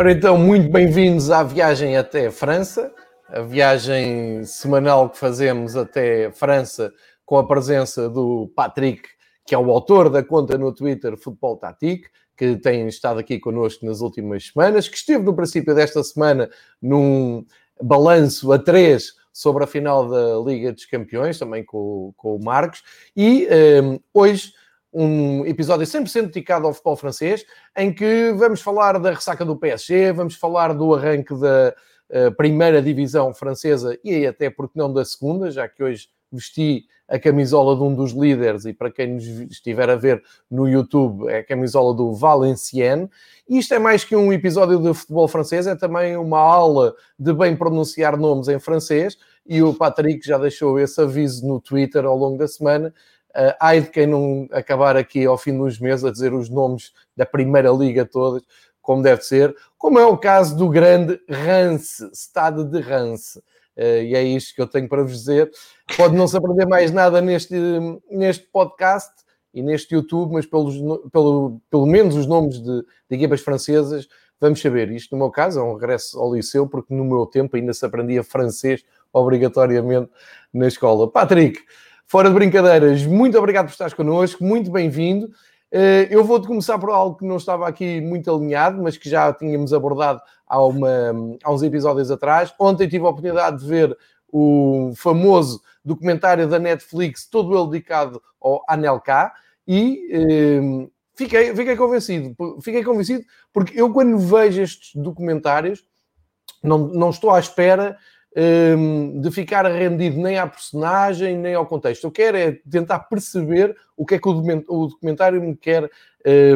Ora então, muito bem-vindos à viagem até França, a viagem semanal que fazemos até França com a presença do Patrick, que é o autor da conta no Twitter Futebol Tatic, que tem estado aqui connosco nas últimas semanas, que esteve no princípio desta semana num balanço a três sobre a final da Liga dos Campeões, também com, com o Marcos, e um, eh, hoje um episódio 100% dedicado ao futebol francês, em que vamos falar da ressaca do PSG, vamos falar do arranque da uh, primeira divisão francesa e até, porque não, da segunda, já que hoje vesti a camisola de um dos líderes e para quem nos estiver a ver no YouTube é a camisola do Valenciennes. Isto é mais que um episódio de futebol francês, é também uma aula de bem pronunciar nomes em francês e o Patrick já deixou esse aviso no Twitter ao longo da semana Uh, ai de quem não acabar aqui ao fim dos meses a dizer os nomes da primeira liga todas, como deve ser, como é o caso do grande Rance, Estado de Rance. Uh, e é isto que eu tenho para vos dizer. Pode não se aprender mais nada neste, neste podcast e neste YouTube, mas pelos, pelo, pelo menos os nomes de, de equipas francesas vamos saber. Isto, no meu caso, é um regresso ao liceu, porque no meu tempo ainda se aprendia francês obrigatoriamente na escola. Patrick, Fora de brincadeiras, muito obrigado por estares connosco, muito bem-vindo. Eh, eu vou-te começar por algo que não estava aqui muito alinhado, mas que já tínhamos abordado há, uma, há uns episódios atrás. Ontem tive a oportunidade de ver o famoso documentário da Netflix, todo ele dedicado ao Anelka, e eh, fiquei, fiquei convencido. Fiquei convencido porque eu, quando vejo estes documentários, não, não estou à espera de ficar rendido nem à personagem, nem ao contexto. Eu quero é tentar perceber o que é que o documentário me quer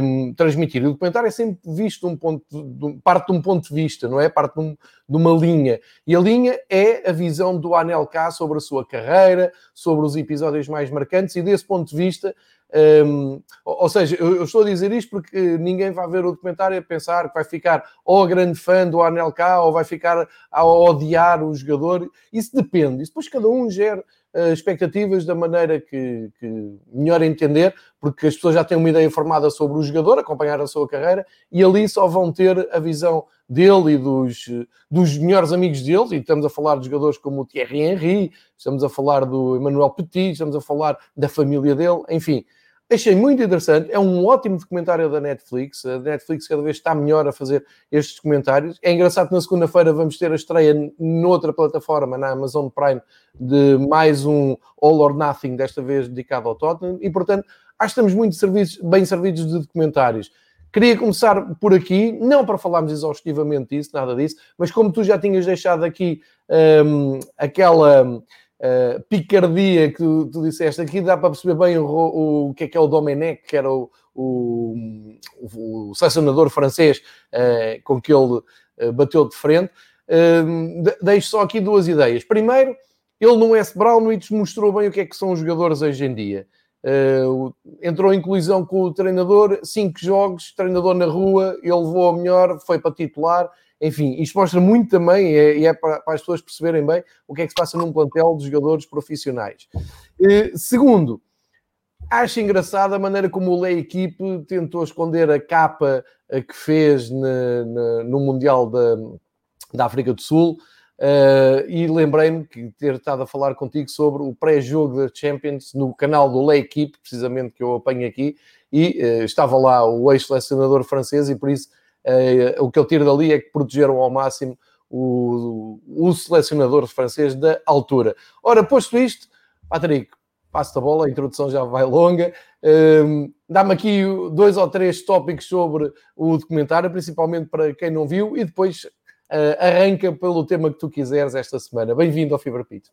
um, transmitir. O documentário é sempre visto um ponto, de, parte de um ponto de vista, não é? Parte de, um, de, uma linha. E a linha é a visão do Anel K sobre a sua carreira, sobre os episódios mais marcantes, e desse ponto de vista um, ou seja, eu, estou a dizer isto porque ninguém vai ver o documentário a pensar que vai ficar ou grande fã do Anelka ou vai ficar a odiar o jogador. Isso depende. Isso depois cada um gera uh, expectativas da maneira que, que, melhor entender, porque as pessoas já têm uma ideia formada sobre o jogador, acompanhar a sua carreira, e ali só vão ter a visão dele e dos, dos melhores amigos dele, e estamos a falar de jogadores como o Thierry Henry, estamos a falar do Emmanuel Petit, estamos a falar da família dele, enfim. Achei muito interessante, é um ótimo documentário da Netflix. A Netflix cada vez está melhor a fazer estes documentários. É engraçado que na segunda-feira vamos ter a estreia noutra plataforma, na Amazon Prime, de mais um All or Nothing, desta vez dedicado ao Tottenham. E portanto, acho que estamos muito bem servidos de documentários. Queria começar por aqui, não para falarmos exaustivamente disso, nada disso, mas como tu já tinhas deixado aqui um, aquela uh, picardia que tu, tu, disseste aqui, dá para perceber bem o, o, o que é que é o Domenech, que era o, o, o selecionador francês uh, com que ele uh, bateu de frente. Uh, deixo só aqui duas ideias. Primeiro, ele no S. Brownwich mostrou bem o que é que são os jogadores hoje em dia. Uh, entrou em colisão com o treinador, cinco jogos, treinador na rua, ele levou a melhor, foi para titular, enfim, isto mostra muito também, e é, é para, as pessoas perceberem bem o que é que se passa num plantel de jogadores profissionais. Uh, segundo, acho engraçada a maneira como o Lei Equipe tentou esconder a capa uh, que fez no Mundial da, da África do Sul. Uh, e lembrei-me que ter estado a falar contigo sobre o pré-jogo da Champions no canal do Lei Equipe, precisamente que eu apanho aqui, e uh, estava lá o ex-selecionador francês, e por isso o que eu tiro dali é que protegeram ao máximo o, o selecionador francês da altura. Ora, posto isto, Patrick, passo a bola, a introdução já vai longa. Dá-me aqui dois ou três tópicos sobre o documentário, principalmente para quem não viu, e depois Uh, arranca pelo tema que tu quiseres esta semana. Bem-vindo ao Fibra Pito.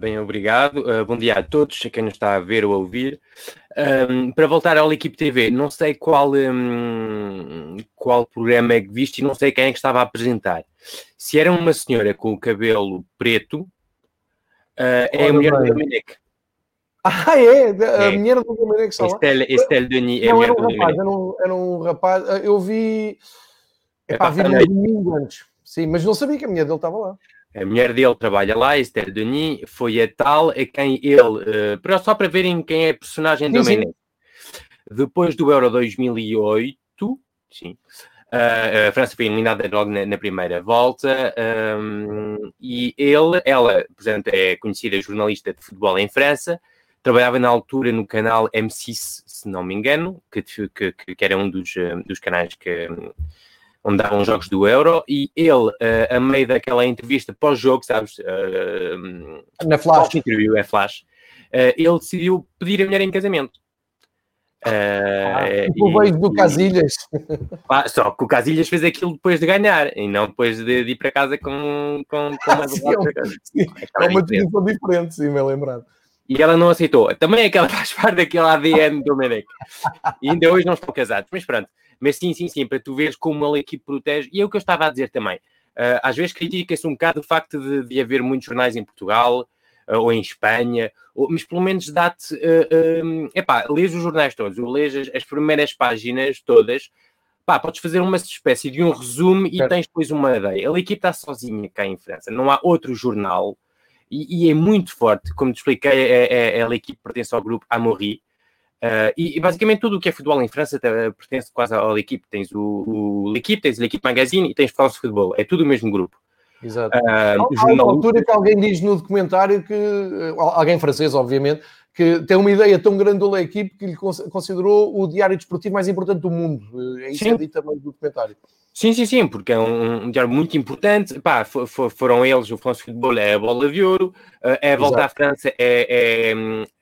Bem, obrigado. Uh, bom dia a todos, a quem nos está a ver ou a ouvir. Um, para voltar ao Equipe TV, não sei qual, um, qual programa é que viste e não sei quem é que estava a apresentar. Se era uma senhora com o cabelo preto, uh, é a mulher do Dominique. Ah, é? A é. mulher do Dominique está Estelle, Estelle Denis. É não, era um rapaz, era um, era um rapaz. Eu vi é vir um domingo antes. Sim, mas não sabia que a mulher dele estava lá. A mulher dele trabalha lá, Esther Denis, foi a tal a quem ele, uh, só para verem quem é a personagem do Menezes. Depois do Euro 2008, sim, Uh, a França foi eliminada logo na, na primeira volta um, e ele, ela, portanto, é conhecida jornalista de futebol em França, trabalhava na altura no canal M6, se não me engano, que, que, que era um dos, dos canais que, onde davam jogos do Euro, e ele, uh, a meio daquela entrevista pós-jogo, sabes? Uh, na Flash. Interview, é Flash. Uh, ele decidiu pedir a mulher em casamento. Uh, o beijo do Casilhas. Ah, só que o Casilhas fez aquilo depois de ganhar e não depois de, de ir para casa com, com, com uma sim, sim. É, é uma decisão diferente, sim, me lembrado. E ela não aceitou. Também é que ela faz parte daquele ADN do Menec. E ainda hoje não estão casados, mas pronto. Mas sim, sim, sim, para tu veres como a equipe protege. E é o que eu estava a dizer também. Uh, às vezes critica-se um bocado o facto de, de haver muitos jornais em Portugal, uh, ou em Espanha, ou, mas pelo menos dá-te. Uh, epá, lês os jornais todos, ou lês as, as primeiras páginas todas, pá, podes fazer uma espécie de um resumo e tens depois uma ideia. A equipe está sozinha cá em França, não há outro jornal e, e é muito forte. Como te expliquei, é, é, é a equipe pertence ao grupo Amaury. Uh, e, e, basicamente tudo o que é futebol em França pertence quase à equipe. Tens o, o L'Equipe, tens l'Equipe Magazine e tens France Futebol. É tudo o mesmo grupo. Exato. Uh, Há uma altura que alguém diz no documentário que, alguém francês, obviamente, que tem uma ideia tão grande do equipe que lhe considerou o diário desportivo mais importante do mundo. É isso Sim. é dito também no documentário. Sim, sim, sim, porque é um, um diário muito importante. Pá, for, for, foram eles, o France Futebol é a bola de ouro, uh, é a volta Exato. à França, é,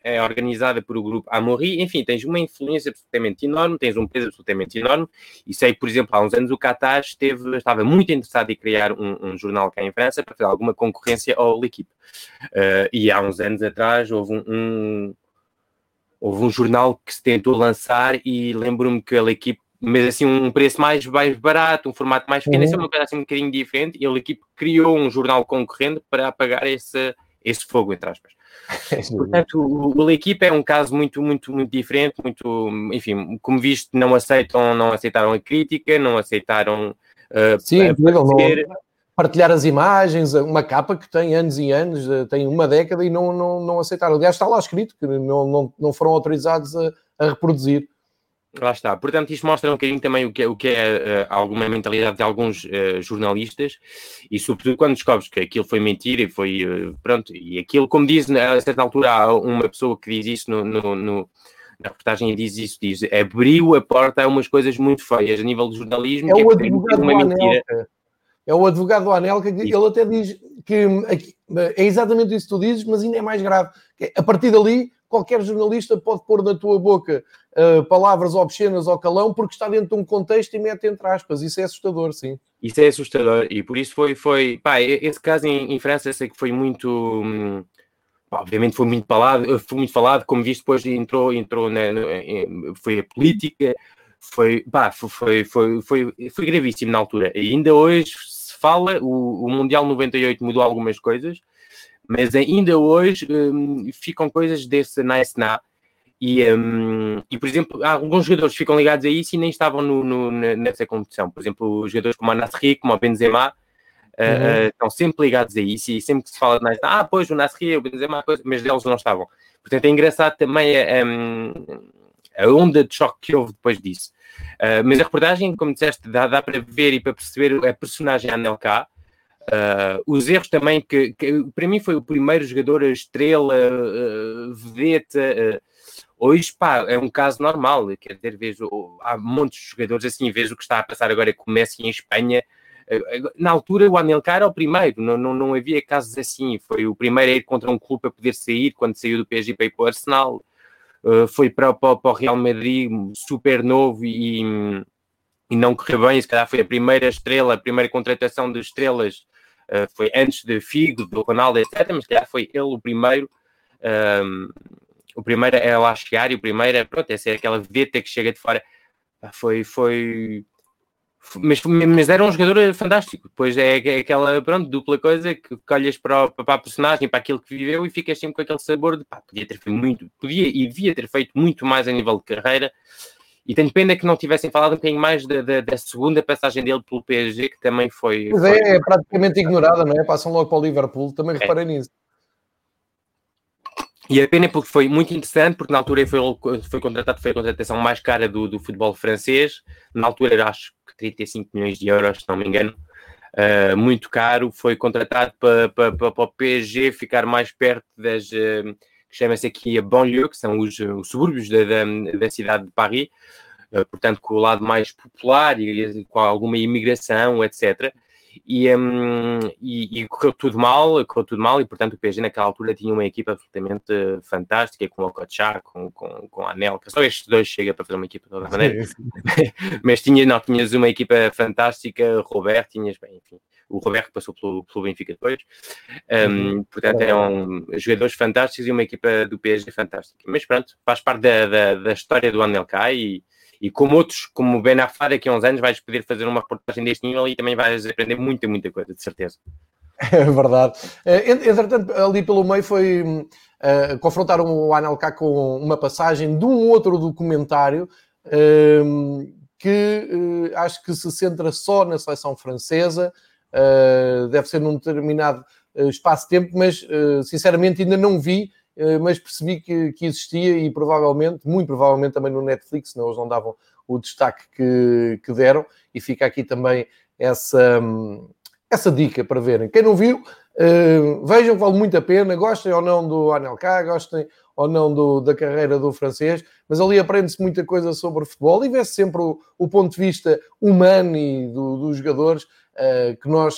é, é, organizada por o grupo Amaury. Enfim, tens uma influência absolutamente enorme, tens um peso absolutamente enorme. E sei, por exemplo, há uns anos o Qatar esteve, estava muito interessado em criar um, um jornal cá em França para fazer alguma concorrência ao L'Equipe. Uh, e há uns anos atrás houve um, um houve um jornal que se tentou lançar e lembro-me que a equipe mas assim um preço mais, mais barato, um formato mais pequeno, uhum. é uma coisa assim um bocadinho diferente, e a equipe criou um jornal concorrente para apagar esse, esse fogo, entre aspas. Portanto, o, o equipe é um caso muito, muito, muito diferente, muito, enfim, como visto, não aceitam, não aceitaram a crítica, não aceitaram uh, Sim, não, partilhar as imagens, uma capa que tem anos e anos, eh, tem uma década e não, não, não aceitaram. Aliás, está lá escrito que não, não, não foram autorizados a, a reproduzir. Lá está. Portanto, isto mostra um bocadinho também o que é, o que é uh, alguma mentalidade de alguns uh, jornalistas e, sobretudo, quando descobres que aquilo foi mentira e foi. Uh, pronto, e aquilo, como diz, a certa altura, há uma pessoa que diz isso no, no, no na reportagem diz isso, diz abriu a porta a umas coisas muito feias a nível do jornalismo. É, que é o advogado uma mentira. É o advogado do Anelka que ele até diz que é exatamente isso que tu dizes, mas ainda é mais grave. A partir dali, qualquer jornalista pode pôr na tua boca uh, palavras obscenas ao calão porque está dentro de um contexto e mete entre aspas. Isso é assustador, sim. Isso é assustador e por isso foi, foi pá, esse caso em, em França sei que foi muito, hum, obviamente foi muito falado, foi muito falado, como visto depois entrou, entrou na, foi a política, foi, pá, foi, foi, foi, foi, gravíssimo na altura. E ainda hoje se fala, o, o Mundial 98 mudou algumas coisas, mas ainda hoje um, ficam coisas desse nice now. E, um, e, por exemplo, alguns jogadores ficam ligados a isso e nem estavam no, no, nessa competição. Por exemplo, os jogadores como o Nasri, como o Benzema, uh, uhum. uh, estão sempre ligados a isso. E sempre que se fala de nice, ah, pois o Nasri, o Benzema, mas deles não estavam. Portanto, é engraçado também a, hum, a onda de choque que houve depois disso. Uh, mas a reportagem, como disseste, dá, dá para ver e para perceber a personagem Anelka, Uh, os erros também, que, que, para mim foi o primeiro jogador estrela, uh, vedeta. Hoje, pá, é um caso normal. Quer dizer, vejo, há de jogadores assim, vejo o que está a passar agora com o Messi em Espanha. Na altura, o Anelka era o primeiro, não, não, não havia casos assim. Foi o primeiro a ir contra um clube a poder sair quando saiu do PSG para ir para o Arsenal. foi para, para, para o Real Madrid, super novo e, e não correu bem. Se calhar foi a primeira estrela, a primeira contratação de estrelas foi antes de Figo, do Ronaldo, etc. Mas calhar foi ele o primeiro. Um, o primeiro é lá chegar e o primeiro é, pronto, é ser aquela vedeta que chega de fora. Foi, foi, mas, mas era um jogador fantástico. Depois é, é aquela pronto, dupla coisa que olhas para, para a personagem, para aquilo que viveu e ficas sempre com aquele sabor de pá, podia ter feito muito, podia e devia ter feito muito mais a nível de carreira. E tenho pena que não tivessem falado um bocadinho mais da, da, da segunda passagem dele pelo PSG, que também foi. Foi... é, é praticamente ignorada, não é? Passam logo para o Liverpool, também é. reparei nisso. E a pena porque foi muito interessante, porque na altura foi, foi contratado, foi a contratação mais cara do, do futebol francês. Na altura acho que 35 milhões de euros, se não me engano. Uh, muito caro, foi contratado para, para, para, o PSG ficar mais perto das uh, que chama-se aqui a banlieue, que são os, os subúrbios da, da, da, cidade de Paris, uh, portanto com o lado mais popular e com alguma imigração, etc e, um, e, e, correu tudo mal, correu tudo mal, e portanto o PSG naquela altura tinha uma equipa absolutamente fantástica, com o Kochá, com, com, com a Anelka, só estes dois chega para fazer uma equipa de toda maneira, mas tinha, não, tinhas uma equipa fantástica, Roberto, tinhas, bem, enfim, o Roberto passou pelo, pelo Benfica depois, um, uhum. portanto eram jogadores fantásticos e uma equipa do PSG fantástica, mas pronto, faz parte da, da, da história do Anelka e e como outros, como o Ben Affar, daqui a uns anos vais poder fazer uma reportagem deste nível e também vais aprender muita, muita coisa, de certeza. É verdade. Eh, entretanto, ali pelo meio foi uh, confrontar o Anelka com uma passagem de um outro documentário uh, que uh, acho que se centra só na seleção francesa, deve ser num determinado espaço-tempo, mas sinceramente ainda não vi eh, mas percebi que, que, existia e provavelmente, muito provavelmente também no Netflix, senão eles não davam o destaque que, que deram, e fica aqui também essa, essa dica para verem. Quem não viu, uh, vejam, vale muito a pena, gostem ou não do Anelka, gostem ou não do, da carreira do francês, mas ali aprende-se muita coisa sobre futebol e vê-se sempre o, o, ponto de vista humano e do, dos jogadores uh, que nós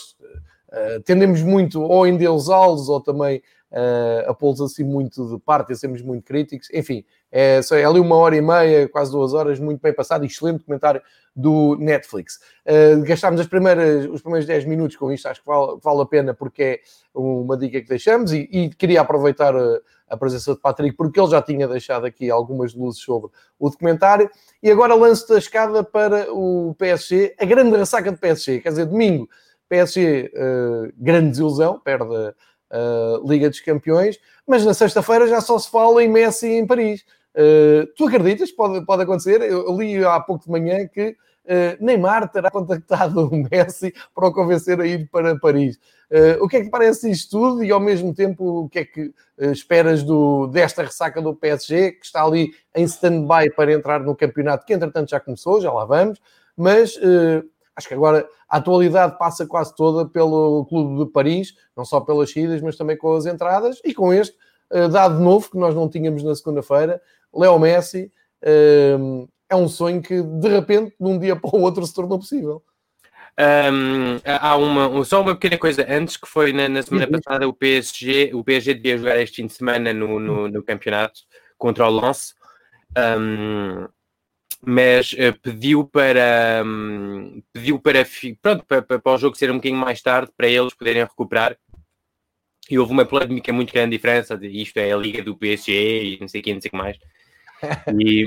uh, tendemos muito ou endeusá-los ou também uh, a pô-los assim muito de parte, a sermos muito críticos. Enfim, é, é ali uma hora e meia, quase duas horas, muito bem passado, excelente comentário do Netflix. Uh, gastámos as primeiras, os primeiros 10 minutos com isto, acho que vale, vale a pena porque é uma dica que deixamos e, e queria aproveitar a, a, presença de Patrick porque ele já tinha deixado aqui algumas luzes sobre o documentário e agora lanço-te a escada para o PSG, a grande ressaca de PSG, quer dizer, domingo, PSG, uh, grande desilusão, perde uh, Liga dos Campeões, mas na sexta-feira já só se fala em Messi em Paris. Uh, tu acreditas? Pode, pode acontecer. Eu li há pouco de manhã que uh, Neymar terá contactado o Messi para o convencer a ir para Paris. Uh, o que é que parece isto tudo e ao mesmo tempo o que é que esperas do, desta ressaca do PSG que está ali em stand-by para entrar no campeonato que entretanto já começou, já lá vamos, mas acho que agora a atualidade passa quase toda pelo Clube de Paris, não só pelas saídas, mas também com as entradas, e com este uh, dado novo que nós não tínhamos na segunda-feira, Leo Messi, uh, é um sonho que de repente, de um dia para o outro, se tornou possível. Um, há uma, só uma pequena coisa antes que foi na, na semana uhum. passada o PSG, o PSG devia jogar este fim de semana no, no, no campeonato contra o Lens. Um, mas uh, pediu para um, pediu para pronto para, para, para, o jogo ser um bocadinho mais tarde para eles poderem recuperar e houve uma polémica muito grande diferença de isto é a liga do PSG e não sei o que não sei o que mais e,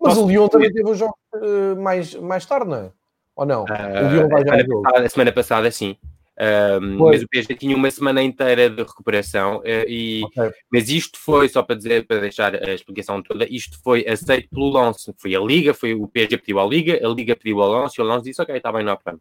mas o Lyon também teve o jogo uh, mais, mais tarde, não é? Ou não? Uh, o Lyon vai a, semana passada, a semana passada, sim. Um, mas o PSG tinha uma semana inteira de recuperação uh, e okay. mas isto foi só para dizer para deixar a explicação toda isto foi aceito pelo Lance. Foi a Liga foi o PSG pediu à Liga a Liga pediu ao Lance e o Lance disse ok está bem não há problema.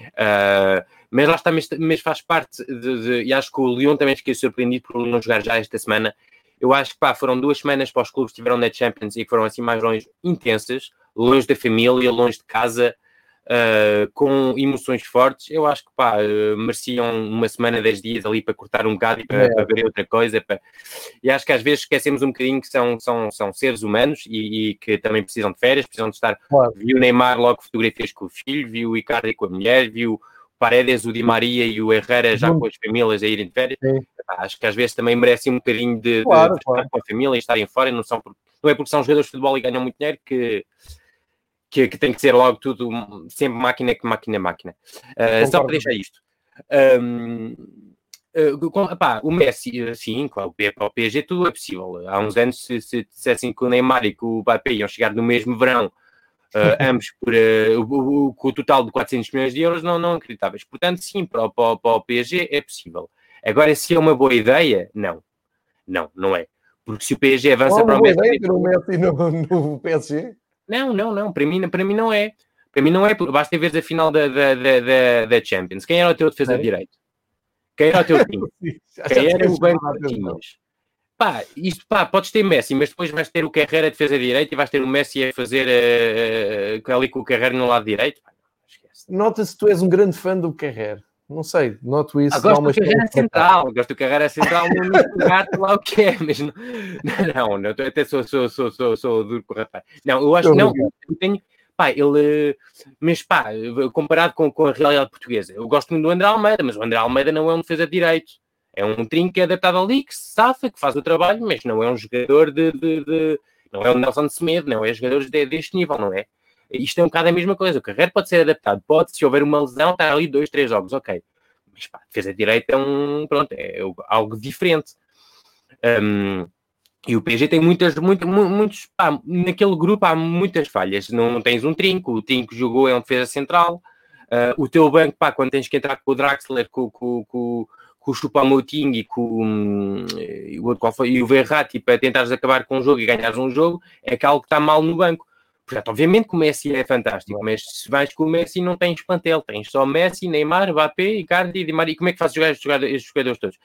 Uh, mas lá está mas, mas faz parte de, de, e acho que o Lyon também fiquei surpreendido por não jogar já esta semana. Eu acho que pá, foram duas semanas para os clubes que estiveram na Champions e que foram assim mais longe intensas longe da família longe de casa uh, com emoções fortes, eu acho que pá, uh, mereciam uma semana, dez dias ali para cortar um bocado e para, é. para ver outra coisa. Para... E acho que às vezes esquecemos um bocadinho que são, são, são seres humanos e, e que também precisam de férias, precisam de estar. Claro. Viu o Neymar logo fotografias com o filho, viu o Icardi com a mulher, viu Paredes, o Di Maria e o Herrera já com as famílias a irem de férias. Acho que às vezes também merecem um bocadinho de, claro, de, de claro. estar com a família e estarem fora, não, são por, não é porque são jogadores de futebol e ganham muito dinheiro que, que, que, tem que ser logo tudo sempre máquina que máquina máquina. Uh, só para deixar isto. Um, uh, com, epá, o Messi, sim, claro, para o PSG tudo é possível. Há uns anos, se, se dissessem que o Neymar e que o Mbappé iam chegar no mesmo verão, uh, ambos por, o, com o total de 400 milhões de euros, não, não acreditáveis. Portanto, sim, para o, para, para o PSG é possível. Agora, se é uma boa ideia, não. Não, não é. Porque se o PSG avança para o Messi... Ideia, ter o Messi no, no PSG? Não, não, não. Para mim, para mim não é. Para mim não é. Basta ver a final da, da, da, da, Champions. Quem era o teu defesa de direito? Quem era o teu time? Quem era o banco que tinhas? Pá, isto, pá, podes ter Messi, mas depois vais ter o Carreira a defesa de direito e vais ter o Messi a fazer uh, ali com o Carreira no lado direito. nota-se que tu és um grande fã do Carrer. Não sei, noto isso. Ah, gosto do Carreira Central, gosto do Carreira Central gato lá o que é, mas não, não, não até sou, sou, sou, sou, sou duro com o rapaz. Não, eu acho que não, eu tenho, pá, ele, mas pá, comparado com, com a realidade portuguesa, eu gosto muito do André Almeida, mas o André Almeida não é um defesa de direito, é um trinco que é adaptado ali, que se safa, que faz o trabalho, mas não é um jogador de, de, de não é o Nelson Semedo, não é jogadores de, deste nível, não é? Isto é um bocado a mesma coisa. O carreiro pode ser adaptado, pode, se houver uma lesão, estar ali dois, três jogos, ok. Mas pá, defesa direita é um, pronto, é algo diferente. Um, e o PSG tem muitas, muito, muitos, pá, naquele grupo há muitas falhas. Não, tens um trinco, o trinco jogou é um defesa central. Uh, o teu banco, pá, quando tens que entrar com o Draxler, com, com, com, com o Chupamoting e com um, e o outro qual foi, e o Verratti para tentares acabar com o jogo e ganhares um jogo, é que algo está mal no banco. Portanto, obviamente que o Messi é fantástico, mas se vais com o Messi não tens plantel, tens só Messi, Neymar, Mbappé, Icardi, Di Maria. E como é que fazes jogar estes jogadores, estes jogadores todos?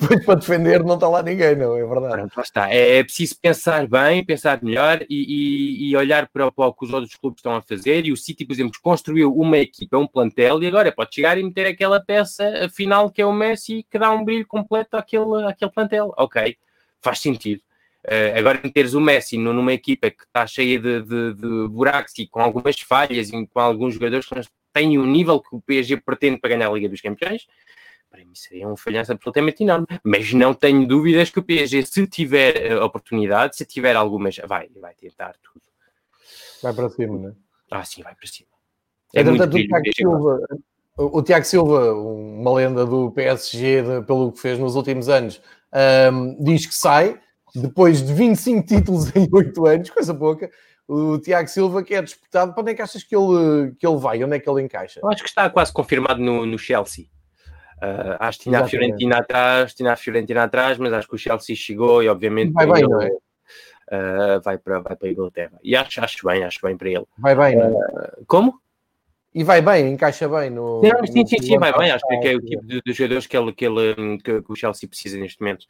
Depois para defender não está lá ninguém, não, é verdade. Pronto, lá está. É, é preciso pensar bem, pensar melhor e, e, e olhar para, para, o que os outros clubes estão a fazer. E o City, por exemplo, construiu uma equipa, um plantel, e agora pode chegar e meter aquela peça final que é o Messi que dá um brilho completo àquele, àquele plantel. Ok, faz sentido. Uh, agora, teres o Messi numa equipa que está cheia de, de, de, buracos e com algumas falhas e com alguns jogadores que têm o nível que o PSG pretende para ganhar a Liga dos Campeões, para mim seria um falhanço absolutamente enorme. Mas não tenho dúvidas que o PSG, se tiver uh, oportunidade, se tiver algumas, vai, vai tentar tudo. Vai para cima, não é? Ah, sim, vai para cima. É, é muito o, Tiago Silva, o Tiago Silva, uma lenda do PSG, de, pelo que fez nos últimos anos, um, diz que sai depois de 25 títulos em 8 anos, coisa pouca, o Tiago Silva que é disputado, para onde é que achas que ele, que ele vai? Onde é que ele encaixa? Eu acho que está quase confirmado no, no Chelsea. Uh, acho que tinha a Fiorentina atrás, tinha a Fiorentina atrás, mas acho que o Chelsea chegou e obviamente vai bem, não é? Uh, vai, para, vai para a Inglaterra. E acho, acho bem, acho bem para ele. Vai bem, não é? Uh, como? E vai bem, encaixa bem no. Não, sim, sim, sim, vai bem. Acho que é o tipo de, de jogadores que, ele, que, ele, que, que o Chelsea precisa neste momento.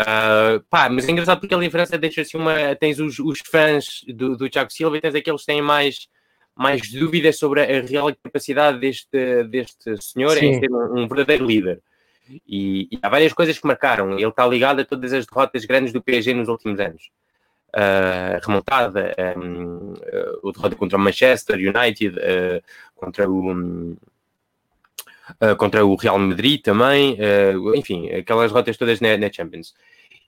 Uh, pá, mas é engraçado porque ali em França deixa assim uma. Tens os, os fãs do, do Thiago Silva e tens aqueles que têm mais, mais dúvidas sobre a real capacidade deste, deste senhor sim. em ser um, um verdadeiro líder. E, e, há várias coisas que marcaram. Ele está ligado a todas as derrotas grandes do PSG nos últimos anos. Uh, remontada, um, uh, o derrota contra o Manchester United, uh, contra o um, contra o Real Madrid também, enfim, aquelas rotas todas na, Champions.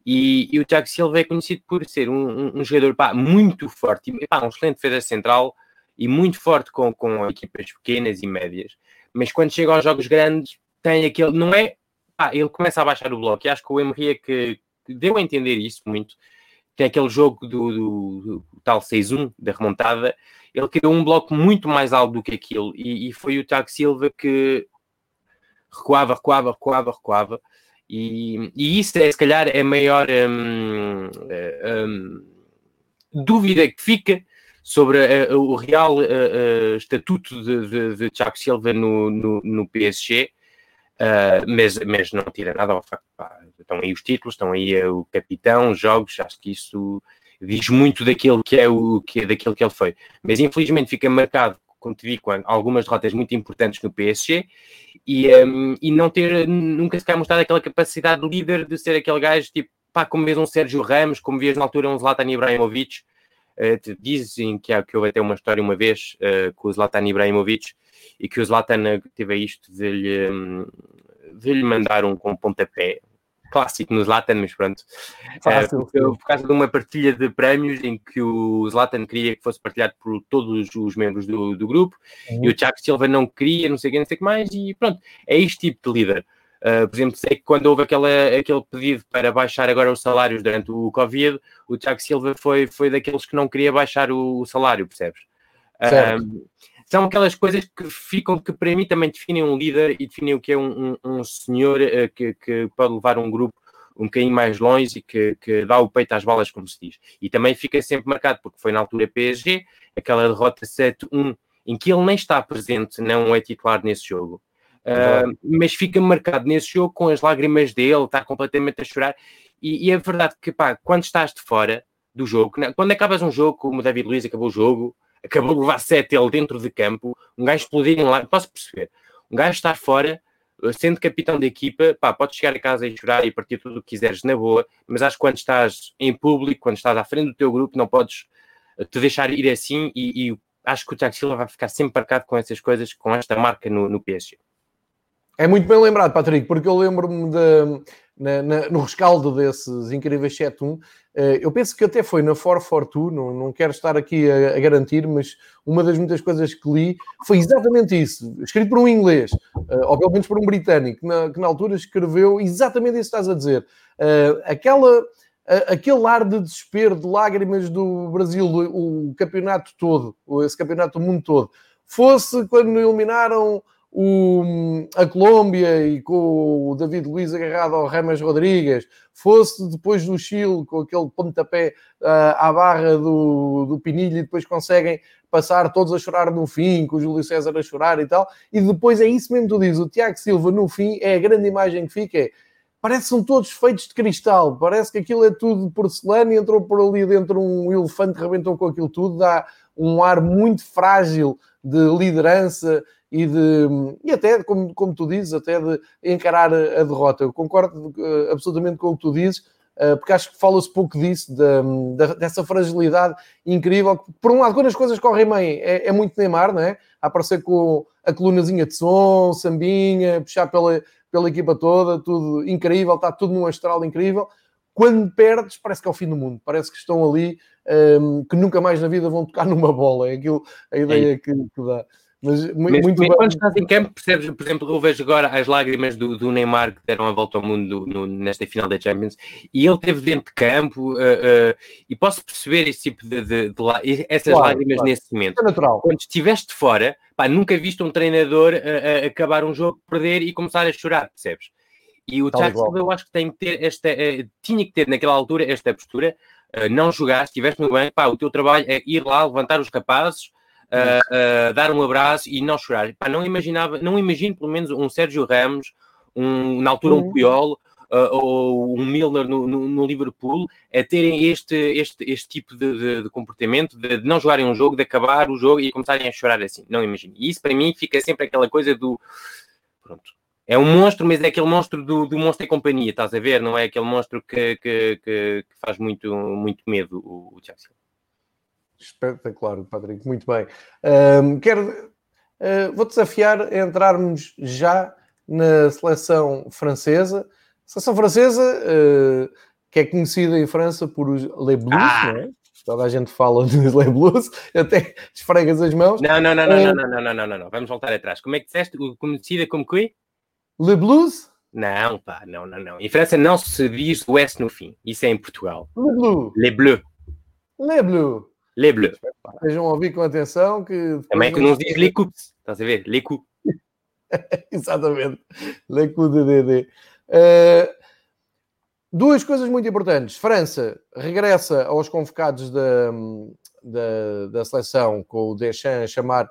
E, e, o Thiago Silva é conhecido por ser um, um, um jogador pá, muito forte, pá, um excelente defesa central e muito forte com, com equipas pequenas e médias. Mas quando chega aos jogos grandes, tem aquele. Não é. Pá, ele começa a baixar o bloco. E acho que o Emery é que deu a entender isso muito tem aquele jogo do, do, do tal 6-1 da remontada, ele criou um bloco muito mais alto do que aquilo e, e, foi o Tiago Silva que recuava, recuava, recuava, recuava. E, e isso é se calhar é a maior hum, hum, dúvida que fica sobre uh, o real uh, uh, estatuto de, de, de Tiago Silva no, no, no PSG Uh, mas, mas não tira nada ao facto, pá, estão aí os títulos, estão aí o capitão, os jogos, acho que isso diz muito daquilo que é o que é daquilo que ele foi. Mas infelizmente fica marcado, como te digo, algumas derrotas muito importantes no PSG e, um, e não ter nunca se quer mostrar aquela capacidade de líder de ser aquele gajo tipo, pá, como mesmo um Sérgio Ramos, como vias na altura um Zlatan Ibrahimovic. Uh, dizem que, há, que houve até uma história uma vez uh, com o Zlatan Ibrahimovic e que o Zlatan teve isto de lhe, de lhe mandar um, um pontapé clássico no Zlatan, mas pronto, Fácil, uh, por, causa de uma partilha de prémios em que o Zlatan queria que fosse partilhado por todos os membros do, do grupo uhum. e o Thiago Silva não queria, não sei o que, não sei o que mais, e pronto, é este tipo de líder. Uh, por exemplo, sei que quando houve aquela, aquele pedido para baixar agora os salários durante o Covid, o Thiago Silva foi, foi daqueles que não queria baixar o, o salário, percebes? Uh, são aquelas coisas que ficam, que para mim também definem um líder e definem o que é um, um, um senhor uh, que, que pode levar um grupo um bocadinho mais longe e que, que dá o peito às balas, como se diz. E também fica sempre marcado, porque foi na altura PSG, aquela derrota 7-1, em que ele nem está presente, não é titular nesse jogo. Uh, mas fica marcado nesse jogo com as lágrimas dele, está completamente a chorar. E, e é verdade que, pá, quando estás de fora do jogo, quando acabas um jogo, como o David Luiz acabou o jogo, acabou de levar 7 ele dentro de campo, um gajo explodir em lá, posso perceber, um gajo estar fora, sendo capitão da equipa, pá, podes chegar a casa e chorar e partir tudo o que quiseres na boa, mas acho que quando estás em público, quando estás à frente do teu grupo, não podes te deixar ir assim e, e acho que o Tiago Silva vai ficar sempre marcado com essas coisas, com esta marca no, no PSG. É muito bem lembrado, Patrick, porque eu lembro-me de, na, na, no rescaldo desses incríveis 7-1. Eh, eu penso que até foi na 442, não, não quero estar aqui a, a, garantir, mas uma das muitas coisas que li foi exatamente isso, escrito por um inglês, eh, ou pelo menos por um britânico, que na, que na altura escreveu exatamente isso que estás a dizer. Eh, aquela, aquele ar de desespero, de lágrimas do Brasil, o, o campeonato todo, esse campeonato do mundo todo, fosse quando eliminaram o, a Colômbia e com o David Luiz agarrado ao Remas Rodrigues, fosse depois do Chile com aquele pontapé uh, à barra do, do Pinilho e depois conseguem passar todos a chorar no fim, com o Júlio César a chorar e tal, e depois é isso mesmo que tu dizes, o Tiago Silva no fim é a grande imagem que fica, é, parece que são todos feitos de cristal, parece que aquilo é tudo porcelana e entrou por ali dentro um elefante, rebentou com aquilo tudo, dá um ar muito frágil de liderança e, de, e até, como, como tu dizes, até de encarar a, derrota. Eu concordo uh, absolutamente com o que tu dizes, uh, porque acho que fala-se pouco disso, dessa fragilidade incrível. Por um lado, quando as coisas correm bem, é, é muito Neymar, não é? A aparecer com a colunazinha de som, sambinha, puxar pela, pela equipa toda, tudo incrível, está tudo num astral incrível. Quando perdes, parece que é o fim do mundo. Parece que estão ali, um, ehm, que nunca mais na vida vão tocar numa bola. É aquilo, a ideia é. que, que dá. Mas, muito, muito bem. quando estás em campo, percebes, por exemplo, eu vejo agora as lágrimas do, do Neymar que deram a volta ao mundo no, nesta final da Champions e ele teve dentro de campo uh, uh, e posso perceber esse tipo de, de, de, essas claro, lágrimas claro. nesse momento. É natural. Quando estiveste fora, pá, nunca viste um treinador uh, acabar um jogo, perder e começar a chorar, percebes? E o Thiago Silva, eu acho que tem que ter esta, tinha que ter naquela altura esta postura, não jogar, estiveste no banco, pá, o teu trabalho é ir lá, levantar os capazes, uh, uh, dar um abraço e não chorar. Pá, não imaginava, não imagino pelo menos um Sérgio Ramos, um, na altura um uhum. Puyol, Uh, ou um Milner no, no, no, Liverpool a terem este, este, este tipo de, de, de comportamento, de, de, não jogarem um jogo, de acabar o jogo e começarem a chorar assim. Não imagino. E isso para mim fica sempre aquela coisa do. Pronto. É um monstro, mas é aquele monstro do, do monstro em companhia, estás a ver? Não é aquele monstro que, que, que, que faz muito, muito medo o, o Chelsea. Espetacular, Patrick, muito bem. Um, quero, uh, vou desafiar a entrarmos já na seleção francesa. A seleção francesa, uh, que é conhecida em França por os Les Blues, ah. não é? Toda a gente fala dos Les Blues, até esfregas as mãos. Não, não, não, não, uh, não, não, não, não, não, não, vamos voltar atrás. Como é que disseste? Conhecida como que? Le Blues? Não, pá, não, não, não. Em França não se diz o S no fim. Isso é em Portugal. Le Bleu. Les Bleus. Les Bleus. Les Bleus. Vejam ouvir com atenção que. Também é que não diz Les Coupes, estás a ver? Les Coupes. Exatamente. Les Coupes de DD. Uh, duas coisas muito importantes. França regressa aos convocados da, da, da seleção com o Deschamps a chamar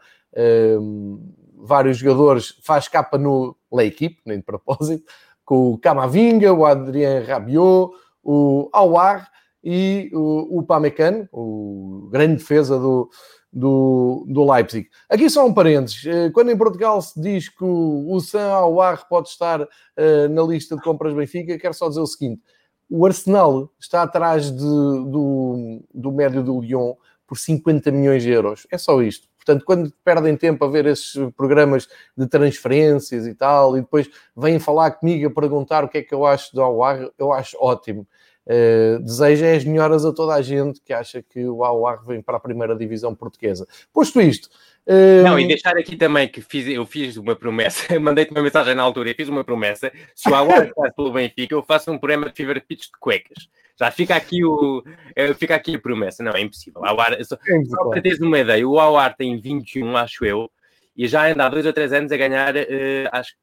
um, vários jogadores, faz capa no L'Equipe, nem de propósito, com o Camavinga, o Adrien Rabiot, o Awar e o, o Pamecano, o grande defesa do, do, do Leipzig. Aqui só um parênteses. Eh, quando em Portugal se diz que o, o San Aouar pode estar uh, na lista de compras Benfica, quero só dizer o seguinte. O Arsenal está atrás de, do, do médio do Lyon por 50 milhões de euros. É só isto. Portanto, quando perdem tempo a ver esses programas de transferências e tal, e depois vêm falar comigo a perguntar o que é que eu acho do Aouar, eu acho ótimo. Uh, deseja as melhoras a toda a gente que acha que o Aouar vem para a primeira divisão portuguesa. Posto isto. Uh... Não, e deixar aqui também que fiz, eu fiz uma promessa, mandei-te uma mensagem na altura e fiz uma promessa. Se o Aouar ficar pelo Benfica, eu faço um programa de fever pitch de cuecas. Já fica aqui, o, eh, fica aqui a promessa. Não, é impossível. Aouar, só, é só para teres uma ideia, o Aouar tem 21, acho eu, e já anda há dois ou três anos a ganhar, uh, acho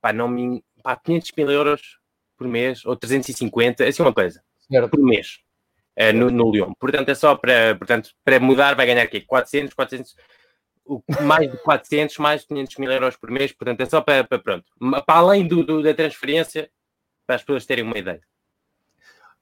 pá, não me, pá, 500 mil euros por mês, ou 350, assim uma coisa, certo. por mês, uh, no, no Lyon. Portanto, é só para, portanto, para mudar, vai ganhar aqui 400, 400, mais de 400, mais de 500 mil euros por mês. Portanto, é só para, para pronto, para além do, do, da transferência, para as pessoas terem uma ideia.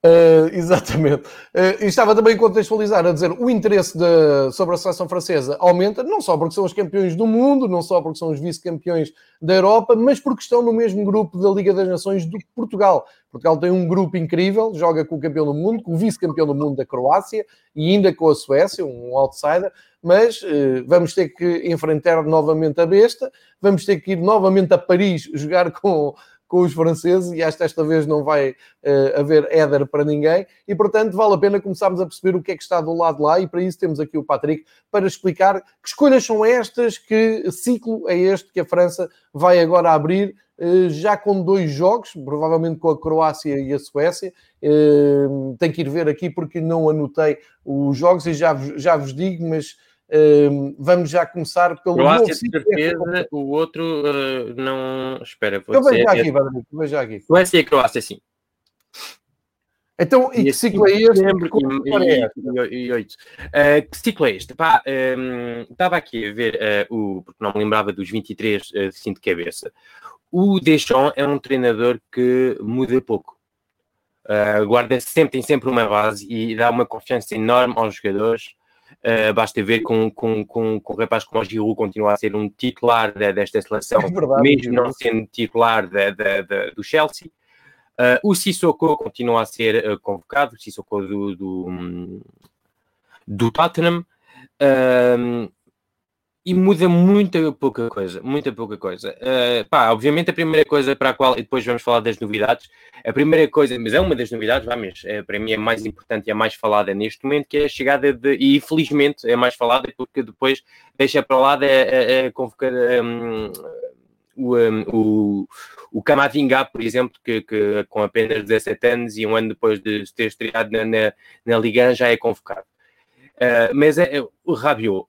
Uh, exatamente. Uh, estava também a contextualizar, a dizer, o interesse de, sobre a seleção francesa aumenta, não só porque são os campeões do mundo, não só porque são os vice-campeões da Europa, mas porque estão no mesmo grupo da Liga das Nações do Portugal. Portugal tem um grupo incrível, joga com o campeão do mundo, com o vice-campeão do mundo da Croácia e ainda com a Suécia, um outsider, mas uh, vamos ter que enfrentar novamente a besta, vamos ter que ir novamente a Paris jogar com com os franceses e esta, esta vez não vai uh, haver éder para ninguém e, portanto, vale a pena começarmos a perceber o que é que está do lado lá e para isso temos aqui o Patrick para explicar que escolhas são estas, que ciclo é este que a França vai agora abrir uh, já com dois jogos, provavelmente com a Croácia e a Suécia. Uh, tenho que ir ver aqui porque não anotei os jogos e já, já vos digo, mas Uh, vamos já começar pelo. Croácia, de certeza, o outro uh, não. Espera, vou então, já aqui, Badrico, veja aqui. Croácia e Croácia, sim. Então, e, e que ciclo é este? E, e, oito. Uh, que ciclo é este? Pá, um, estava aqui a ver uh, o. Porque não me lembrava dos 23 uh, assim de cabeça. O Deschamps é um treinador que muda pouco. Guarda sempre, tem sempre uma base e dá uma confiança enorme aos jogadores. Uh, basta ver com, com, com, com um rapaz como o Giroud continua a ser um titular de, desta seleção, é verdade, mesmo não sendo titular de, de, do Chelsea. Uh, o Sissoko continua a ser uh, convocado, o Sissoko do, do, do Tottenham. Uh, e muda muita pouca coisa, muita pouca coisa. Uh, pá, obviamente a primeira coisa para a qual, e depois vamos falar das novidades, a primeira coisa, mas é uma das novidades, é, para mim é mais importante e é mais falada neste momento, que é a chegada de, e infelizmente é mais falada porque depois deixa para lá a, convocar um, o, um, o, o Camavinga, por exemplo, que, que, com apenas 17 anos e um ano depois de ter estreado na, na, na Liga já é convocado. Uh, mas é, é, o Rabiot,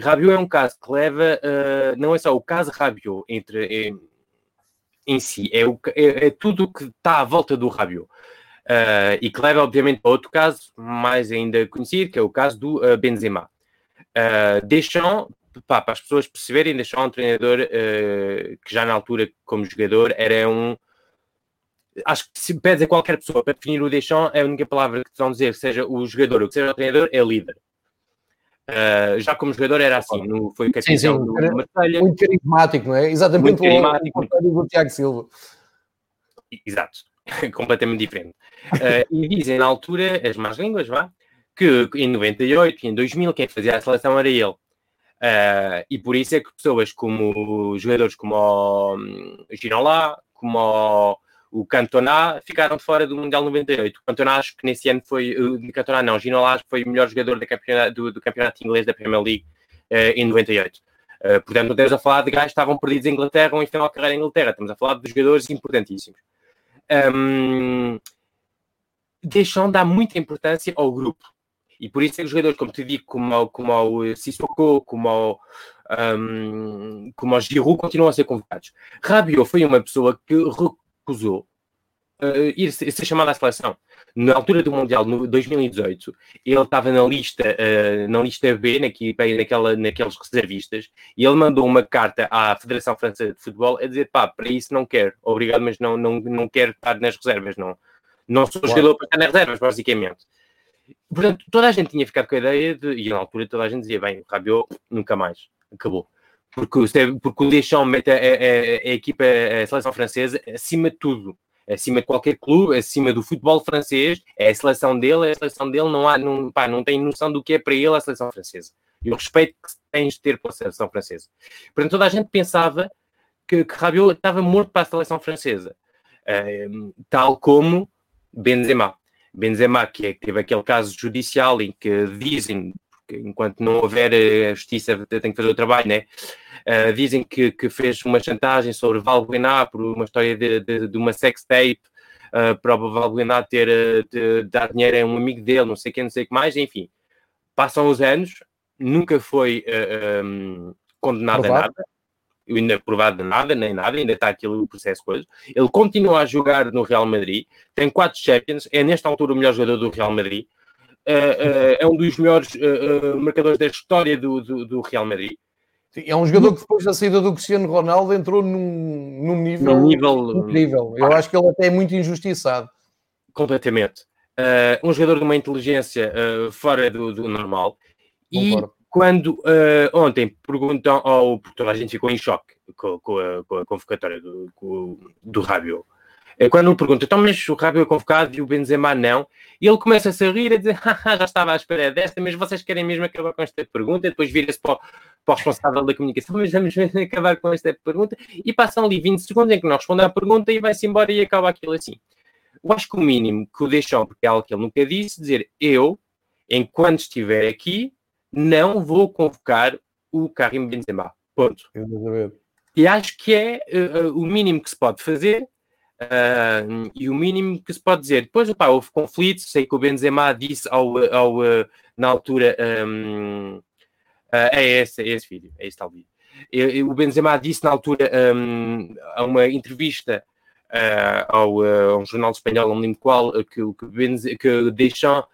Rabiot é um caso que leva, uh, não é só o caso Rabiot entre, em, em si, é, o, é, é tudo o que está à volta do Rabiot. Uh, e que leva, obviamente, a outro caso, mais ainda conhecido, que é o caso do uh, Benzema. Uh, Deschamps, pá, para as pessoas perceberem, Deschamps é um treinador que já na altura, como jogador, era um... Acho que se pedes a qualquer pessoa para definir o Deschamps, é a única palavra que te vão dizer, seja o jogador ou que seja o treinador, é líder. Uh, já como jogador era assim, no, foi capitão sim, sim, do Marselha. Muito carismático, não é? Exatamente muito carismático, o, do Tiago Silva. Exato, completamente diferente. Uh, e dizem na altura, as más línguas, vá, que em 98 e em 2000 quem fazia a seleção era ele. Uh, e por isso é que pessoas como jogadores como o um, Ginola, como o o Cantona ficaram de fora do Mundial 98. O Cantona acho que nesse ano foi. O Cantona não, Ginola acho que foi o melhor jogador do campeonato, do, do campeonato inglês da Premier League uh, em 98. Uh, eh, portanto, não estamos a falar de gajos que estavam perdidos em Inglaterra ou em final de carreira em Inglaterra. Estamos a falar de jogadores importantíssimos. Um, deixam dar muita importância ao grupo. E por isso é que os jogadores, como te digo, como, como o Sissoko, como o, um, como o Giroud, continuam a ser convocados. Rabiot foi uma pessoa que recusou uh, ir ser chamado à seleção. Na altura do Mundial, no 2018, ele estava na lista, uh, na lista B, naquela, naqueles reservistas, e ele mandou uma carta à Federação Francesa de Futebol a dizer: pá, para isso não quero, obrigado, mas não, não, não quero estar nas reservas, não, não sou jogador para estar nas reservas, basicamente. Portanto, toda a gente tinha ficado com a ideia de, e na altura toda a gente dizia: bem, o Rabiot nunca mais, acabou porque, porque o Deschamps mete a, a, a, equipa, a seleção francesa, acima de tudo, acima de qualquer clube, acima do futebol francês, é a seleção dele, é a seleção dele, não, há, não, pá, não tem noção do que é para ele a seleção francesa. E o respeito que tens de ter pela seleção francesa. Portanto, toda a gente pensava que, que Rabiot estava morto para a seleção francesa, uh, tal como Benzema. Benzema, que, é, que teve aquele caso judicial em que dizem, enquanto não houver a justiça, tem que fazer o trabalho, né? Uh, dizem que, que, fez uma chantagem sobre Valbuena por uma história de, de, de uma sex tape uh, para o Valbuena ter eh, de, dar dinheiro a um amigo dele, não sei quem, não sei o que mais, enfim. Passam os anos, nunca foi uh, um, condenado provado. a nada, ainda provado de nada, nem nada, ainda está aquele processo coisa. Ele continua a jogar no Real Madrid, tem quatro Champions, é nesta altura o melhor jogador do Real Madrid, é um dos melhores marcadores da história do, do, do Real Madrid. É um jogador que depois da saída do Cristiano Ronaldo entrou num, num nível, nível incrível. Eu acho que ele até é muito injustiçado. Completamente. uh, um jogador de uma inteligência uh, fora do, do normal. Concordo. E quando uh, ontem perguntam ao. Porque toda a gente ficou em choque com, com, a, com a, convocatória do, com, do Rabiot. É quando ele pergunta, então, mas o Rabiot é convocado e o Benzema não, e ele começa a se rir a dizer, já estava à espera desta, mas vocês querem mesmo acabar com esta pergunta? E depois vira-se para, para, o responsável da comunicação, mas vamos acabar com esta pergunta, e passam ali 20 segundos em que não responde à pergunta e vai-se embora e acaba aquilo assim. Eu acho que o mínimo que o deixam, porque é algo que ele nunca disse, dizer, eu, enquanto estiver aqui, não vou convocar o Karim Benzema. Ponto. E acho que é uh, o mínimo que se pode fazer Uh, e o mínimo que se pode dizer, depois opa, houve conflitos, sei que o Benzema disse ao, ao, uh, na altura um, uh, é, esse, é esse vídeo, é esse tal vídeo. o Benzema disse na altura um, a uma entrevista ao, a um jornal espanhol, não me lembro qual, que, que, Benze, que Deschamps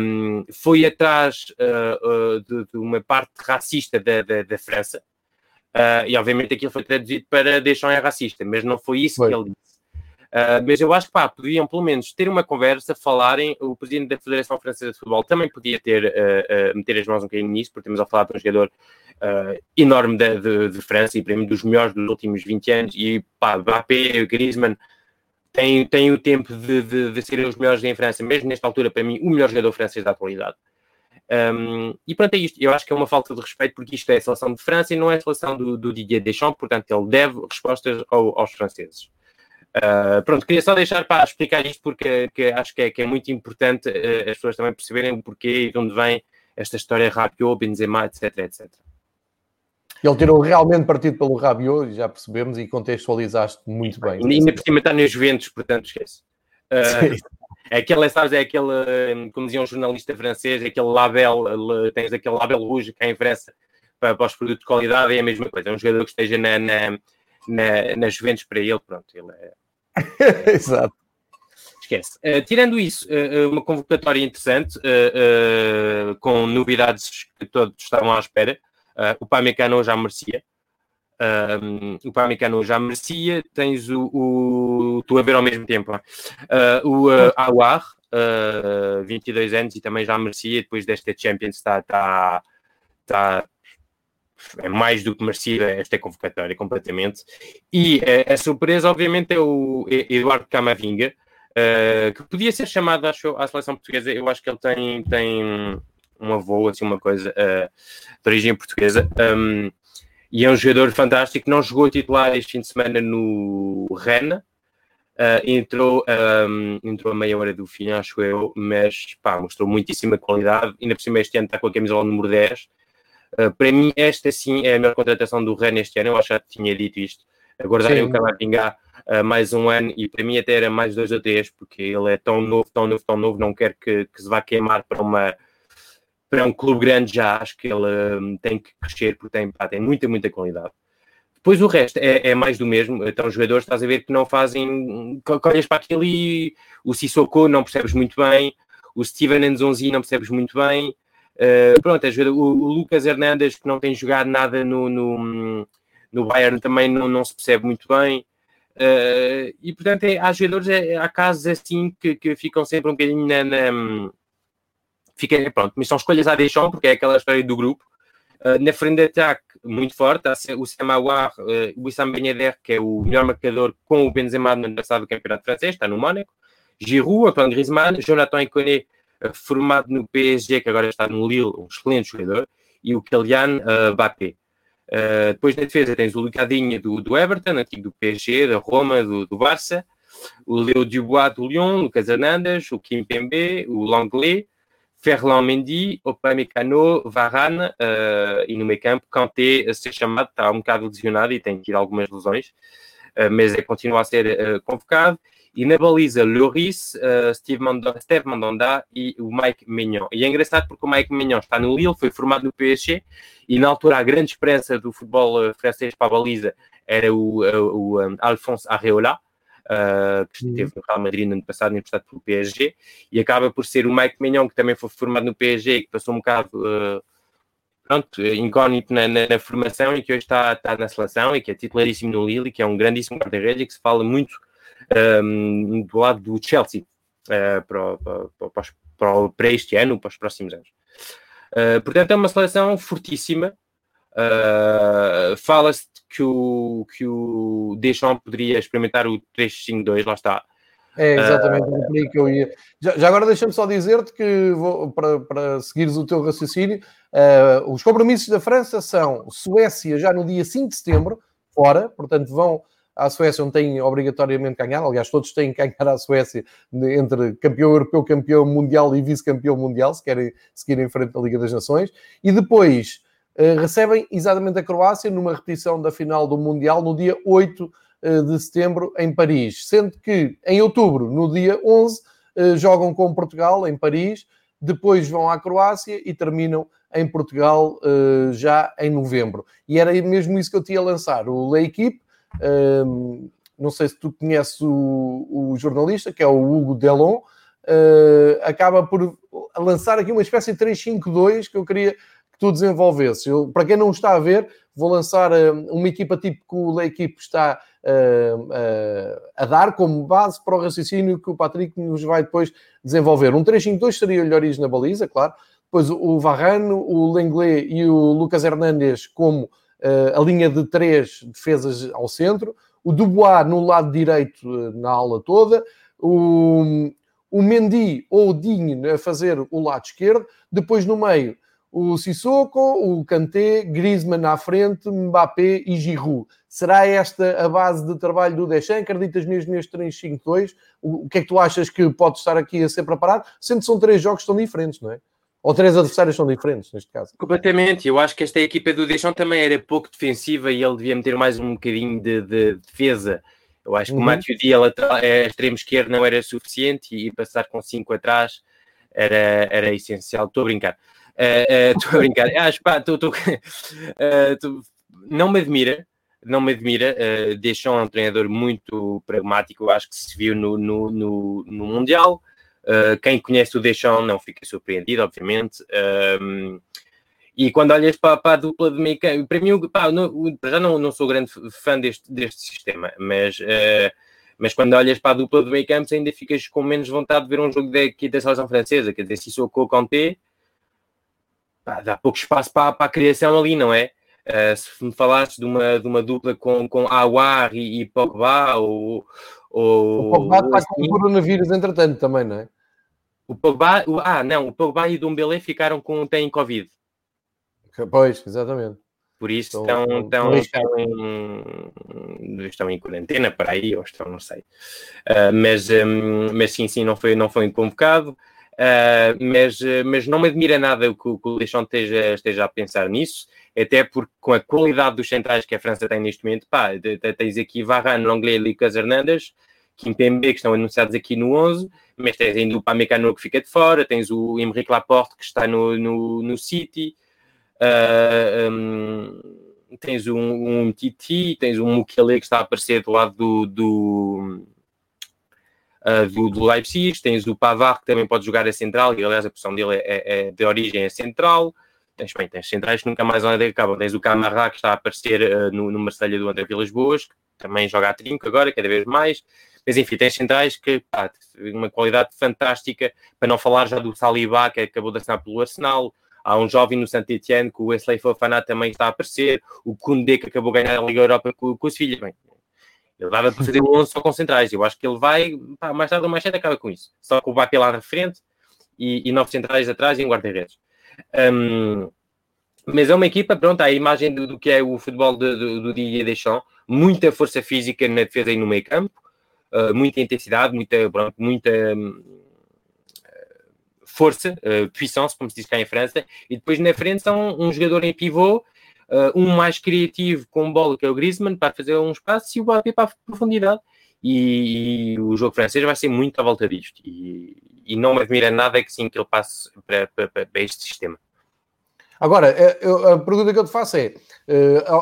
um, foi atrás de, de, uma parte racista da, da, da França. e obviamente aquilo foi traduzido para Deschamps é racista, mas não foi isso foi. que ele disse. Uh, mas eu acho que pá, podiam pelo menos ter uma conversa, falarem. O presidente da Federação Francesa de Futebol também podia ter, uh, uh, meter as mãos um bocadinho nisso, porque temos a falar de um jogador enorme de, de, de, França e para mim dos melhores dos últimos 20 anos. E pá, Mbappé, Griezmann têm o tempo de, de, de serem os melhores em França, mesmo nesta altura, para mim, o melhor jogador francês da atualidade. Um, e pronto, é isto. Eu acho que é uma falta de respeito, porque isto é a seleção de França e não é a seleção do, do Didier Deschamps, portanto, ele deve respostas ao, aos franceses. Uh, pronto, queria só deixar para explicar isto porque que acho que é, que é muito importante uh, as pessoas também perceberem o porquê e de onde vem esta história Rabiot, Benzema, etc, etc. Ele tirou realmente partido pelo Rabiot, já percebemos, e contextualizaste muito bem. E ainda por cima está nos ventos, portanto esquece. Uh, é aquele, sabes, é aquele, como dizia um jornalista francês, é aquele label, tens aquele label rouge que é em França para, para os produtos de qualidade, é a mesma coisa. É um jogador que esteja na, na, na, na Juventus para ele, pronto, ele é Exato. Esquece. Uh, tirando isso, uh, uma convocatória interessante, uh, com novidades que todos estavam à espera. o Pamecano já merecia. o Pamecano já merecia. Tens o, o. Estou a ver ao mesmo tempo. o uh, Awar, 22 anos, e também já merecia. Depois desta Champions, está. Tá, tá, é mais do que merecida esta convocatória completamente. E uh, a surpresa, obviamente, é o Eduardo Camavinga, uh, que podia ser chamado acho, à seleção portuguesa. Eu acho que ele tem, tem um avô, assim, uma coisa uh, de origem portuguesa. Um, e é um jogador fantástico. Não jogou titular este fim de semana no Rennes. Uh, entrou, um, entrou a meia hora do fim, acho eu, mas pá, mostrou muitíssima qualidade. Ainda por cima, este ano está com a camisola número 10 Uh, para mim, esta sim é a melhor contratação do Rennes este ano. Eu acho que já tinha dito isto. Aguardarem o Camavinga uh, mais um ano e para mim até era mais dois ou três, porque ele é tão novo, tão novo, tão novo, não quero que, que se vá queimar para uma para um clube grande já. Acho que ele um, tem que crescer porque tem, pá, tem muita, muita qualidade. Depois o resto é, é, mais do mesmo. Então, os jogadores, estás a ver que não fazem. Olhas para aquilo e o Sissoko não percebes muito bem, o Steven Nzonzi não percebes muito bem, Uh, pronto, o, o, Lucas Hernandes, que não tem jogado nada no, no, no Bayern, também não, não se percebe muito bem. Uh, e portanto, é, há jogadores, é, há casos assim que, que ficam sempre um bocadinho na. na fica, pronto, mas são escolhas à deixão, porque é aquela história do grupo. Uh, na frente de ataque, muito forte, o Samawar, uh, o Wissam Ben Yedder, que é o melhor marcador com o Benzema no passado do Campeonato Francês, está no Mónaco. Giroud, Antoine Griezmann, Jonathan Iconé, formado no PSG, que agora está no Lille, um excelente jogador, e o Kylian uh, Mbappé. Uh, depois na defesa tens o Lucadinha do, do Everton, antigo do PSG, da Roma, do, do Barça, o Leo Dubois do Lyon, Lucas Hernandes, o Kim Pembe, o Langlais, Ferland Mendy, Opamecano, Varane uh, e no meio campo Kanté a ser chamado, está um bocado lesionado e tem tido algumas lesões, uh, mas é, continua a ser convocado e na baliza Lloris, uh, Steve, Mandanda, Steve Mandanda e o Mike Mignon. E é engraçado porque o Mike Mignon está no Lille, foi formado no PSG e na altura a grande esperança do futebol uh, francês para a baliza era o, uh, o um, Alphonse Areola, Uh, que esteve no Real Madrid no ano passado, emprestado pelo PSG, e acaba por ser o Mike Mignon, que também foi formado no PSG, que passou um bocado uh, pronto, incógnito na, na, na, formação e que hoje está, está na seleção e que é titularíssimo no Lille, que é um grandíssimo guarda-redes e que se fala muito um, do lado do Chelsea. uh, para, para, para, para, este ano, para os próximos anos. Uh, portanto, é uma seleção fortíssima. Uh, Fala-se que o, que o Deschamps poderia experimentar o 3-5-2, lá está. É exatamente uh, que eu ia. Já, já agora deixa-me só dizer-te que, vou, para, para seguires o teu raciocínio, uh, os compromissos da França são Suécia já no dia 5 de setembro, fora, portanto vão à Suécia, onde têm obrigatoriamente ganhar. Aliás, todos têm que ganhar à Suécia entre campeão europeu, campeão mundial e vice-campeão mundial, se querem seguir em frente da Liga das Nações. E depois uh, recebem exatamente a Croácia numa repetição da final do Mundial no dia 8 uh, eh, de setembro em Paris. Sendo que em outubro, no dia 11, uh, eh, jogam com Portugal em Paris, depois vão à Croácia e terminam em Portugal já em novembro. E era mesmo isso que eu tinha a lançar. O L'Equipe um, não sei se tu conheces o, o, jornalista, que é o Hugo Delon, uh, acaba por lançar aqui uma espécie de 352 que eu queria que tu desenvolvesses. Eu, para quem não está a ver, vou lançar uh, uma equipa tipo que o equipe está uh, a dar como base para o raciocínio que o Patrick nos vai depois desenvolver. Um 352 seria o Lloris na baliza, claro. Depois o Varrano, o Lenglet e o Lucas Hernandes como a linha de três defesas ao centro, o Dubois no lado direito na ala toda, o, o Mendy ou o Digne a fazer o lado esquerdo, depois no meio o Sissoko, o Kanté, Griezmann à frente, Mbappé e Giroud. Será esta a base de trabalho do Deschamps? Acreditas mesmo neste 3-5-2? O que é que tu achas que pode estar aqui a ser preparado? Sendo que são três jogos tão diferentes, não é? Ou três adversários são diferentes, neste caso. Completamente. Eu acho que esta equipa do Deschamps também era pouco defensiva e ele devia meter mais um bocadinho de, de defesa. Eu acho que uhum. o Matthew Dia, é, extremo esquerdo, não era suficiente e passar com cinco atrás era, era essencial. Estou a brincar. Uh, uh, estou a brincar. Acho, pá, tô, tô, uh, tô, não me admira, não me admira. Uh, Deschamps é um treinador muito pragmático, eu acho que se viu no, no, no, no Mundial. Uh, quem conhece o Deschamps não fica surpreendido, obviamente. Um, e quando olhas para, para, a dupla de meio campo, para mim, pá, não, já não, não sou grande fã deste, deste sistema, mas, uh, mas quando olhas para a dupla de meio campo, ainda ficas com menos vontade de ver um jogo daqui da seleção francesa. Quer dizer, se sou com o Conte, pá, dá pouco espaço para, para a criação ali, não é? Uh, se me falasses de uma, de uma dupla com, com Awar e, e Pogba, ou, ou. O Pogba está assim, com o coronavírus, entretanto, também, não é? O Pogba, o, ah, não, o Pogba e o Dumbele ficaram com, têm Covid. Pois, exatamente. Por isso estão, estão, estão, em, estão em quarentena para aí, ou estão, não sei. Uh, mas, um, mas sim, sim, não foi, não foi convocado. Uh, mas, mas não me admira nada o que, o Deschamps esteja, esteja a pensar nisso, até porque com a qualidade dos centrais que a França tem neste momento, pá, tens aqui Varane, Longley Lucas Hernandes, Kimpembe, que estão anunciados aqui no 11, mas tens ainda o Pamecano que fica de fora, tens o Emeric Laporte que está no, no, no City, uh, um, tens um, um Titi, tens um Mukele que está a aparecer do lado do, do, do, do, Leipzig, tens o Pavard que também pode jogar a central, e aliás a posição dele é, é, é de origem é central, tens, bem, tens centrais que nunca mais onde acabam, tens o Camará que está a aparecer uh, no, no Marselha do André Vilas Boas, que também joga a trinco agora, cada vez mais, mas enfim, tem centrais que, pá, uma qualidade fantástica, para não falar já do Saliba, que acabou de assinar pelo Arsenal. Há um jovem no Saint-Etienne que o Wesley Fofana também está a aparecer. O Koundé que acabou de ganhar a Liga Europa com, com o Sevilha. Bem, ele dava para fazer um 11 só com centrais. Eu acho que ele vai, pá, mais tarde ou mais cedo, acaba com isso. Só com o Bapi lá na frente e, e nove centrais atrás e um guarda-redes. Um, mas é uma equipa, pronto, a imagem do, do que é o futebol do, do, do Didier Deschamps, muita força física na defesa e no meio campo, uh, muita intensidade, muita, pronto, muita uh, força, uh, puissance, como se diz cá em França, e depois na frente são um jogador em pivô, um mais criativo com bola, que é o Griezmann, para fazer um espaço, e o Mbappé para a profundidade. E, e, o jogo francês vai ser muito à volta disto. E, e não me admira nada que sim que ele passe para, para, para este sistema. Agora, a pergunta que eu te faço é: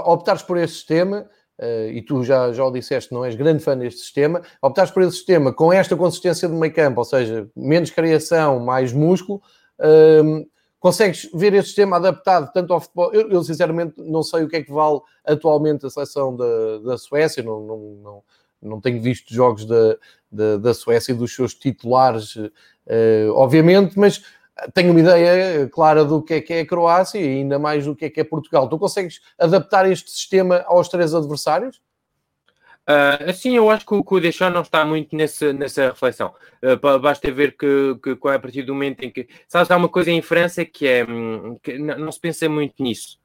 optares por este sistema, uh, e tu já, já o disseste, não és grande fã deste sistema, optares por esse sistema com esta consistência de meio campo, ou seja, menos criação, mais músculo, uh, consegues ver este sistema adaptado tanto ao futebol. Eu, eu, sinceramente não sei o que é que vale atualmente a seleção da, da Suécia, não, não, não, não tenho visto jogos da, da, da Suécia e dos seus titulares, uh, obviamente, mas tenho uma ideia clara do que é que é a Croácia e ainda mais do que é que é Portugal. Tu consegues adaptar este sistema aos três adversários? Uh, assim, eu acho que o, que o não está muito nessa, nessa reflexão. Uh, basta ver que, que, que, a partir do momento em que... Sabes, há uma coisa em França que é... Hum, que não, se pensa muito nisso.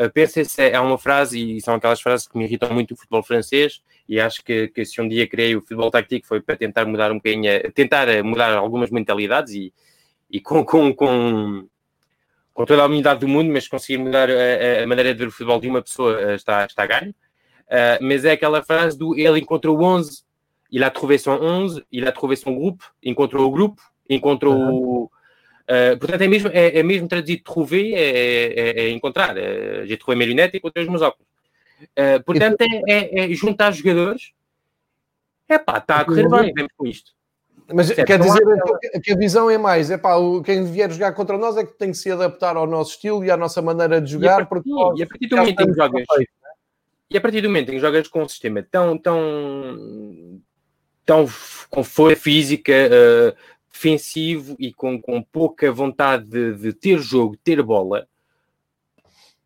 Uh, pensa-se, é uma frase, e são aquelas frases que me irritam muito o futebol francês, e acho que, que se um dia criei o futebol tático foi para tentar mudar um bocadinho, tentar mudar algumas mentalidades e, e com, com, com, com toda a unidade do mundo, mas conseguir mudar a, a, maneira de ver o futebol de uma pessoa está, está ganho. Uh, mas é aquela frase do ele encontrou 11, il a trouvé son 11, il a trouvé son groupe, encontrou o grupo, encontrou. Uhum. Uh, portanto, é mesmo, é, é mesmo traduzido trouver, é, é, é encontrar. Uh, J'ai trouvé mes lunettes e encontrei os meus óculos. Uh, portanto, é, é, é, juntar jogadores. É pá, está a correr bem, vemos com isto. Mas certo, quer dizer há... que a visão é mais, é pá, quem vier jogar contra nós é que tem que se adaptar ao nosso estilo e à nossa maneira de jogar. E a partir, porque, e a partir do momento em que jogas, e a partir do momento em que jogas com um sistema tão, tão, tão com força física, uh, defensivo e com, com pouca vontade de, de, ter jogo, ter bola,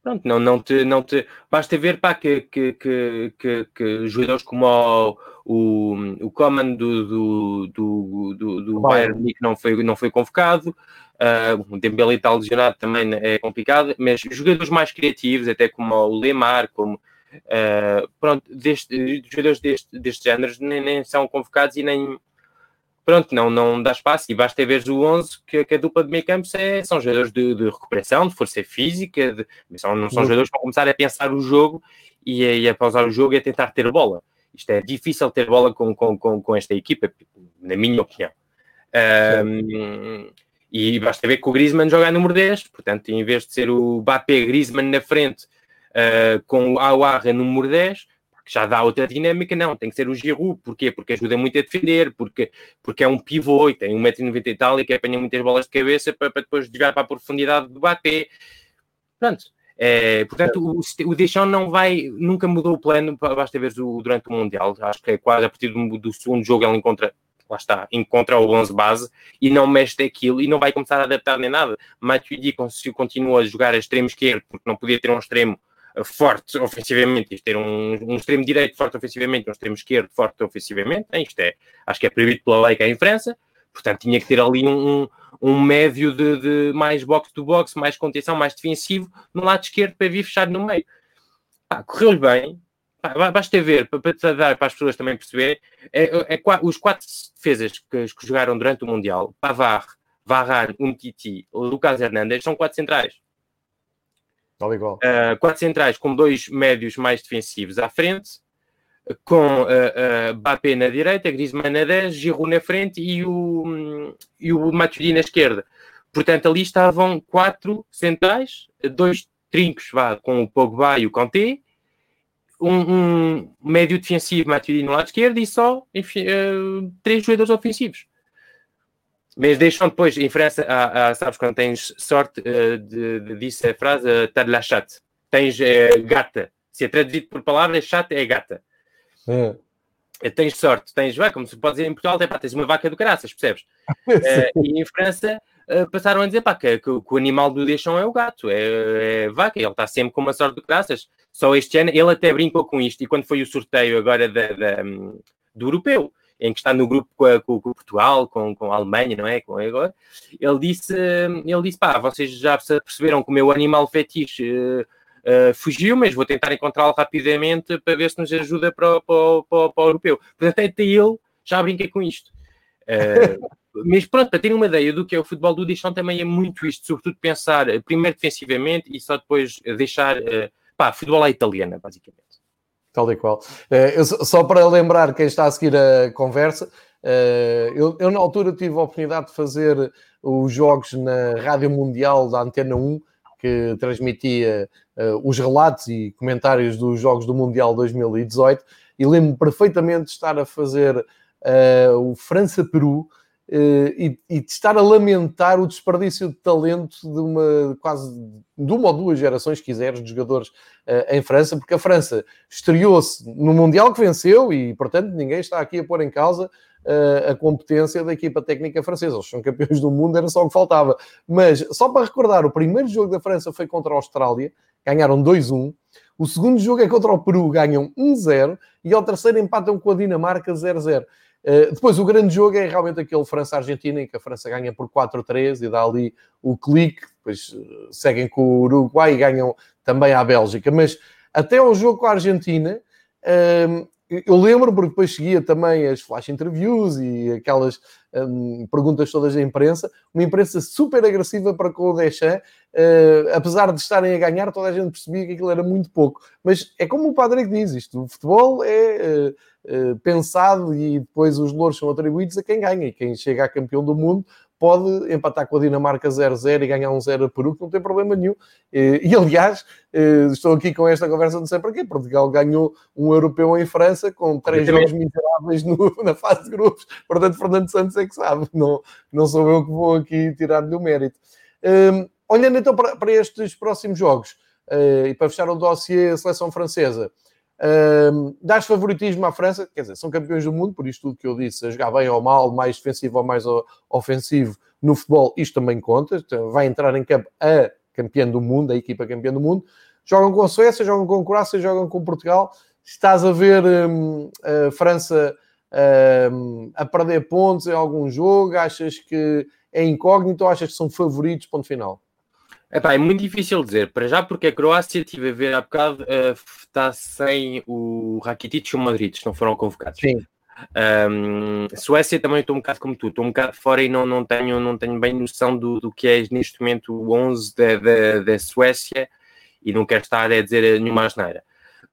pronto, não, não, te, não te. Basta ver pá, que, que, que, que, que jogadores como o, o, o Coman do, do, do, do, do Bayern Munique não foi, não foi convocado. Uh, o Dembele está lesionado também é complicado, mas jogadores mais criativos, até como o Lemar, como Uh, pronto, deste, jogadores deste, deste género nem, nem, são convocados e nem. Pronto, não, não dá espaço. E basta ver o 11 que, que a dupla de meio campo é, são jogadores de, de, recuperação, de força física, de, são, não são uhum. jogadores vão começar a pensar o jogo e a, e a pausar o jogo e a tentar ter bola. Isto é difícil ter bola com, com, com, com esta equipa, na minha opinião. Um, e basta ver que o Griezmann joga número 10, portanto, em vez de ser o Mbappé Griezmann na frente uh, com o Aouarra número 10, que já dá outra dinâmica, não, tem que ser o Giroud, porquê? Porque ajuda muito a defender, porque, porque é um pivô e tem 1,90m e tal e que apanha muitas bolas de cabeça para, para depois jogar para a profundidade do bater. Pronto. É, portanto, o, o Deschamps não vai, nunca mudou o plano, basta ver o, durante o Mundial, acho que é quase a partir do, do segundo jogo ele encontra lá está, encontra o 11 base e não mexe daquilo e não vai começar a adaptar nem nada. Matuidi continua a jogar a extremo esquerdo porque não podia ter um extremo forte ofensivamente, ter um, um, extremo direito forte ofensivamente, um extremo esquerdo forte ofensivamente, isto é, acho que é proibido pela lei cá em França, portanto tinha que ter ali um, um médio de, de mais box-to-box, mais contenção, mais defensivo no lado esquerdo para vir fechado no meio. Correu-lhe bem, pá, basta ver, para, para, dar para as pessoas também perceberem, é, é, é, os quatro defesas que, que jogaram durante o Mundial, Pavar, Varane, Umtiti, Lucas Hernandes, são quatro centrais. Igual. Uh, quatro centrais com dois médios mais defensivos à frente, com uh, uh, na direita, Griezmann na 10, Giroud na frente e o, e o Matuidi na esquerda. Portanto, ali estavam quatro centrais, dois trincos vá, com o Pogba e o Kanté, um, um médio defensivo, Matuidi no lado esquerdo e só enfim, uh, três jogadores ofensivos. Mas deixam depois, em França, há, há, sabes, quando tens sorte, uh, de, de, a frase, está uh, de la chatte. Tens uh, gata. Se é traduzido por palavras, chatte é gata. É. Uh, tens sorte, tens, vai, como se pode dizer em Portugal, é, pá, tens uma vaca do caraças, percebes? e em França passaram a dizer pá, que, que, que, o animal do deixão é o gato, é, é vaca, ele está sempre com uma sorte do caraças. Só este ano, ele até brincou com isto, e quando foi o sorteio agora da, da do europeu, em que está no grupo com, a, com, com Portugal, com, com, a Alemanha, não é? Com agora, ele disse, ele disse, pá, vocês já perceberam que o meu animal fetiche uh, fugiu, mas vou tentar encontrá-lo rapidamente para ver se nos ajuda para, para, para, para o europeu. Portanto, até ele já brinca com isto. Uh, mas pronto, para terem uma ideia do que é o futebol do Dichão também é muito isto, sobretudo pensar primeiro defensivamente e só depois deixar, uh, pá, futebol à italiana, basicamente. Tal e qual. Eh, eu, só para lembrar quem está a seguir a conversa, eh, eu, eu, na altura tive a oportunidade de fazer os jogos na Rádio Mundial da Antena 1, que transmitia uh, os relatos e comentários dos jogos do Mundial 2018, e lembro-me perfeitamente de estar a fazer o França-Peru, e, e de estar a lamentar o desperdício de talento de uma quase de uma ou duas gerações, se quiseres, de jogadores em França, porque a França estreou-se no Mundial que venceu e, portanto, ninguém está aqui a pôr em causa a competência da equipa técnica francesa. Eles são campeões do mundo, era só o que faltava. Mas, só para recordar, o primeiro jogo da França foi contra a Austrália, ganharam 2-1. O segundo jogo é contra o Peru, ganham 1-0. E ao terceiro empatam com a Dinamarca 0-0. Eh, depois, o grande jogo é realmente aquele França-Argentina, em que a França ganha por 4-3 e dá ali o clique. Depois uh, seguem com o Uruguai e ganham também à Bélgica. Mas até ao jogo com a Argentina, uh, eu lembro, porque depois seguia também as flash interviews e aquelas um, perguntas todas da imprensa, uma imprensa super agressiva para com o Deschamps, uh, apesar de estarem a ganhar, toda a gente percebia que aquilo era muito pouco. Mas é como o Padre diz isto, o futebol é uh, uh, pensado e depois os louros são atribuídos a quem ganha, e quem chega a campeão do mundo pode empatar com a Dinamarca 0-0 e ganhar um 0 a Peru, que não tem problema nenhum. E, aliás, eh, estou aqui com esta conversa, não sei para quê. Portugal ganhou um europeu em França com três jogos miseráveis no, na fase de grupos. Portanto, Fernando Santos é que sabe, não, não sou eu que vou aqui tirar-lhe o mérito. Um, olhando então para, para, estes próximos jogos, uh, e para fechar o dossiê a seleção francesa, um, dás favoritismo à França, quer dizer, são campeões do mundo, por isto tudo que eu disse, a jogar bem ou mal, mais defensivo ou mais ofensivo no futebol, isto também conta. Então, vai entrar em campo a campeã do mundo, a equipa campeã do mundo. Jogam com a Suécia, jogam com a Croácia, jogam com Portugal. Estás a ver um, a França um, a perder pontos em algum jogo? Achas que é incógnito ou achas que são favoritos? Ponto final. Epá, é muito difícil dizer, para já porque a Croácia, estive a ver há bocado, uh, está sem o Rakitic e o Madrid, não foram convocados. Sim. Um, Suécia também estou um bocado como tu, estou um bocado fora e não, não, tenho, não tenho bem noção do, do que é neste momento o 11 da, da, da Suécia e não quero estar a dizer nenhuma asneira.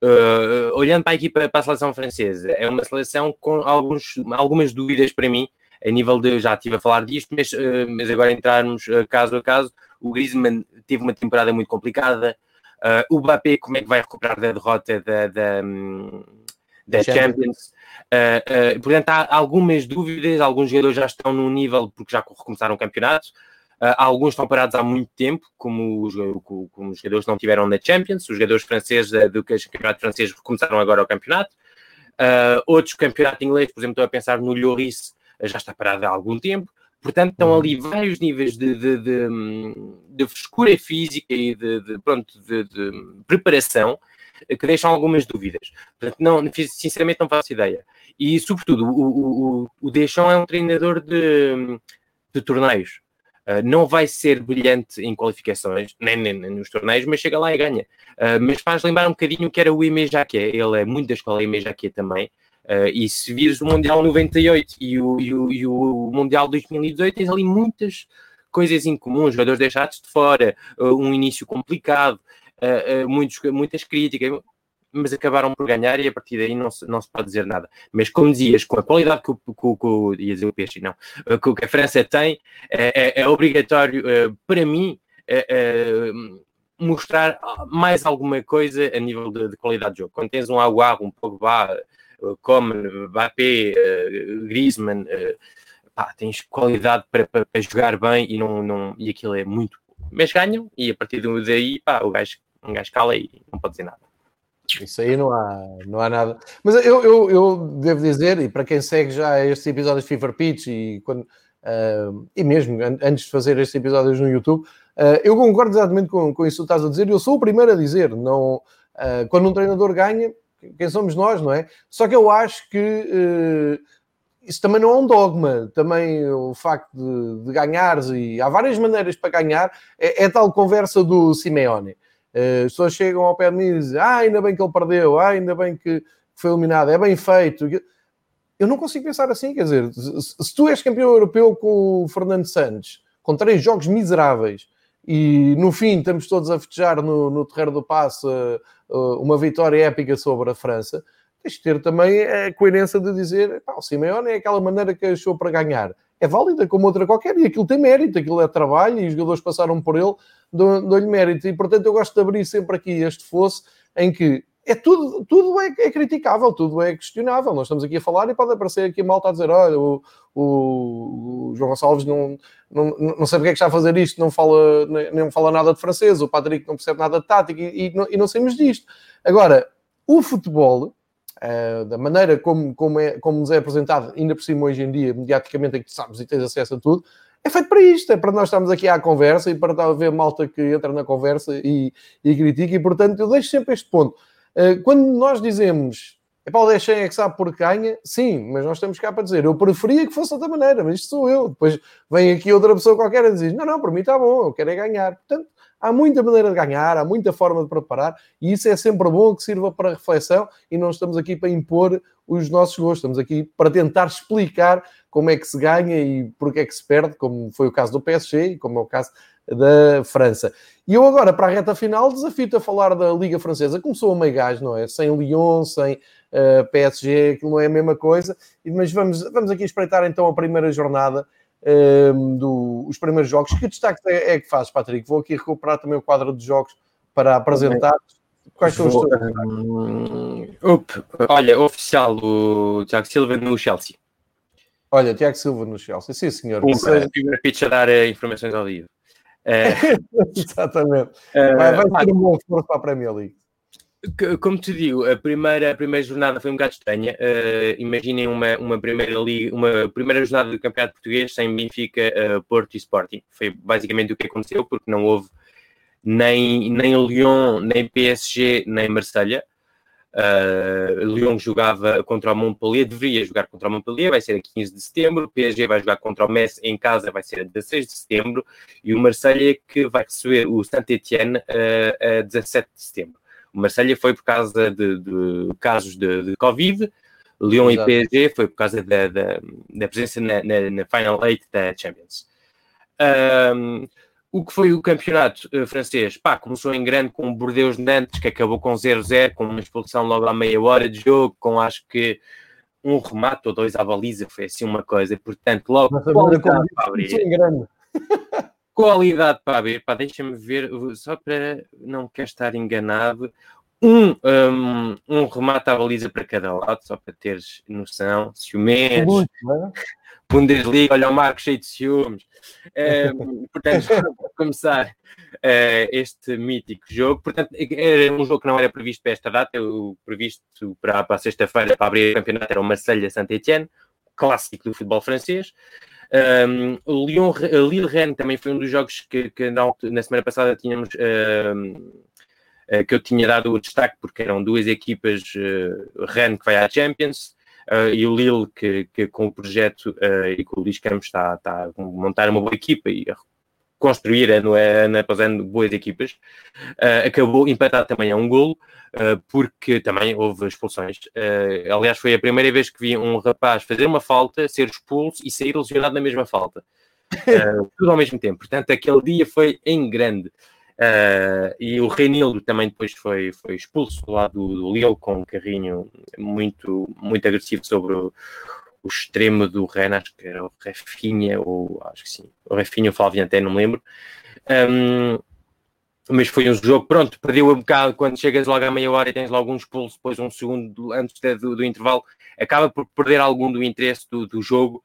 Uh, olhando para a equipa, para a seleção francesa, é uma seleção com alguns, algumas dúvidas para mim, a nível de, já estive a falar disto, mas, uh, mas agora entrarmos uh, caso a caso, o Griezmann teve uma temporada muito complicada. Uh, o Mbappé, como é que vai recuperar da derrota da, da, da Champions? Uh, uh, portanto, há algumas dúvidas. Alguns jogadores já estão num nível porque já recomeçaram o campeonato. Uh, alguns estão parados há muito tempo, como os, como os jogadores não tiveram na Champions. Os jogadores franceses do campeonato francês recomeçaram agora o campeonato. outros, campeonato inglês, por exemplo, estou a pensar no Lloris, já está parado há algum tempo. Portanto, estão ali uhum. vários níveis de, de, de, de frescura física e de, de pronto, de, preparação que deixam algumas dúvidas. Portanto, não, sinceramente não faço ideia. E, sobretudo, o, o, o Deschamps é um treinador de, de torneios. Uh, não vai ser brilhante em qualificações, nem, nem, nem, nos torneios, mas chega lá e ganha. Uh, mas faz lembrar um bocadinho que era o Ime Jaquet. Ele é muito da escola Ime Jaquet também. Uh, e se vires o Mundial 98 e o, e o, e o Mundial 2018, tens ali muitas coisas em comum, jogadores deixados de fora, uh, um início complicado, uh, muitos, muitas críticas, mas acabaram por ganhar e a partir daí não se, não se pode dizer nada. Mas como dizias, com a qualidade que o, que, que, ia dizer o Peixe, não, que a França tem, é, é, é obrigatório para mim mostrar mais alguma coisa a nível de, de, qualidade de jogo. Quando tens um Aguar, um Pogba, como Mbappé, uh, Griezmann, uh, pá, tens qualidade para, para, para, jogar bem e, não, não, e aquilo é muito Mas ganham e a partir daí pá, o gajo, um gajo cala e não pode dizer nada. Isso aí não há, não há nada. Mas eu, eu, eu devo dizer, e para quem segue já estes episódios de Fever Pitch e, quando, uh, e mesmo antes de fazer estes episódios no YouTube, uh, eu concordo exatamente com, com isso que estás a dizer. Eu sou o primeiro a dizer, não, uh, quando um treinador ganha, quem somos nós, não é? Só que eu acho que uh, isso também não é um dogma. Também o facto de, de ganhares, e há várias maneiras para ganhar, é, é tal conversa do Simeone. Uh, as pessoas chegam ao pé de mim e dizem: Ah, ainda bem que ele perdeu, ah, ainda bem que foi eliminado, é bem feito. Eu não consigo pensar assim, quer dizer, se, se tu és campeão europeu com o Fernando Santos, com três jogos miseráveis, e no fim estamos todos a festejar no, no Terreiro do Passo uh, uma vitória épica sobre a França, tens de ter também a coerência de dizer o Simeone é aquela maneira que achou para ganhar. É válida como outra qualquer, e aquilo tem mérito, aquilo é trabalho, e os jogadores passaram por ele, dou-lhe mérito. E portanto eu gosto de abrir sempre aqui este fosse em que é tudo, tudo é, é, criticável, tudo é questionável. Nós estamos aqui a falar e pode aparecer aqui a malta a dizer: olha, o, o, João Gonçalves não, não, não sabe o que é que está a fazer isto, não fala, nem fala nada de francês, o Patrick não percebe nada de tática e, e, não, e não sabemos disto. Agora, o futebol, uh, da maneira como, como, é, como nos é apresentado, ainda por cima hoje em dia, mediaticamente, em que sabes e tens acesso a tudo, é feito para isto, é para nós estarmos aqui à conversa e para haver malta que entra na conversa e, e critica, e portanto eu deixo sempre este ponto. Eh, quando nós dizemos é para o Deschamps é que sabe por ganha, sim, mas nós estamos cá para dizer eu preferia que fosse outra maneira, mas isto sou eu. Depois vem aqui outra pessoa qualquer e diz: não, não, para mim está bom, eu quero é ganhar. Portanto, há muita maneira de ganhar, há muita forma de preparar e isso é sempre bom que sirva para reflexão e não estamos aqui para impor os nossos gostos, estamos aqui para tentar explicar como é que se ganha e porque é que se perde, como foi o caso do PSG e como é o caso da França. E eu agora, para a reta final, desafio-te a falar da Liga Francesa. Começou a meio gás, não é? Sem Lyon, sem uh, eh, PSG, aquilo não é a mesma coisa. Mas vamos, vamos aqui espreitar então a primeira jornada, uh, do, os primeiros jogos. Que destaque é, é que fazes, Patrick? Vou aqui recuperar também o quadro de jogos para apresentar. Quais são os teus? Um, olha, oficial, o Tiago Silva no Chelsea. Olha, Tiago Silva no Chelsea, sim senhor. Um, seja... a dar informações ao vivo. É... Exatamente. É... Vai, vai ter um bom esforço para a Premier League. Como te digo, a primeira, a primeira jornada foi um bocado estranha. Uh, imaginem uma, uma, primeira liga, uma primeira jornada do Campeonato Português sem Benfica, uh, Porto e Sporting. Foi basicamente o que aconteceu, porque não houve nem, nem Lyon, nem PSG, nem Marselha. Uh, Lyon jogava contra o Montpellier, deveria jogar contra o Montpellier, vai ser a 15 de setembro. O PSG vai jogar contra o Messi em casa, vai ser a 16 de setembro. E o Marselha que vai receber o Saint-Etienne uh, a 17 de setembro. O Marselha foi por causa de, de casos de, de, Covid. Lyon Exato. e PSG foi por causa da, da, da presença na, na, na, Final Eight da Champions. Um, o que foi o campeonato uh, francês? Pá, começou em grande com o Bordeaux de Nantes, que acabou com 0-0, com uma expulsão logo à meia hora de jogo, com acho que um remate ou dois à baliza, foi assim uma coisa. Portanto, logo qualidade para abrir. Grande. qualidade para abrir. Pá, deixa-me ver, só para não quer estar enganado. Um, um, um remate à baliza para cada lado, só para teres noção. Ciumentos, Bundesliga, olha o Marco cheio de ciúmes. Uh, portanto, para começar uh, este mítico jogo, portanto, era um jogo que não era previsto para esta data, o previsto para, para sexta-feira para abrir o campeonato era o Marselha-Saint-Etienne, clássico do futebol francês. Um, o Lyon, Lille Rennes também foi um dos jogos que, que na, na, semana passada tínhamos um, que eu tinha dado o destaque porque eram duas equipas uh, Rennes que vai à Champions uh, e o Lille, que, que com o projeto uh, e com o Luís Campos está, está a montar uma boa equipa e a construir ano a ano após ano boas equipas, uh, acabou empatado também a um golo, porque também houve expulsões. aliás, foi a primeira vez que vi um rapaz fazer uma falta, ser expulso e sair lesionado na mesma falta. tudo ao mesmo tempo. Portanto, aquele dia foi em grande. Uh, e o Reinildo também depois foi, foi expulso lá do, do Lille com um carrinho muito, muito agressivo sobre o, o extremo do Ren, acho que era o Refinha, ou acho que sim, o Refinha ou o Flavian até, não me lembro. Um, mas foi um jogo, pronto, perdeu um bocado quando chegas logo à meia hora e tens logo um expulso, depois um segundo antes do, do, intervalo, acaba por perder algum do interesse do, do jogo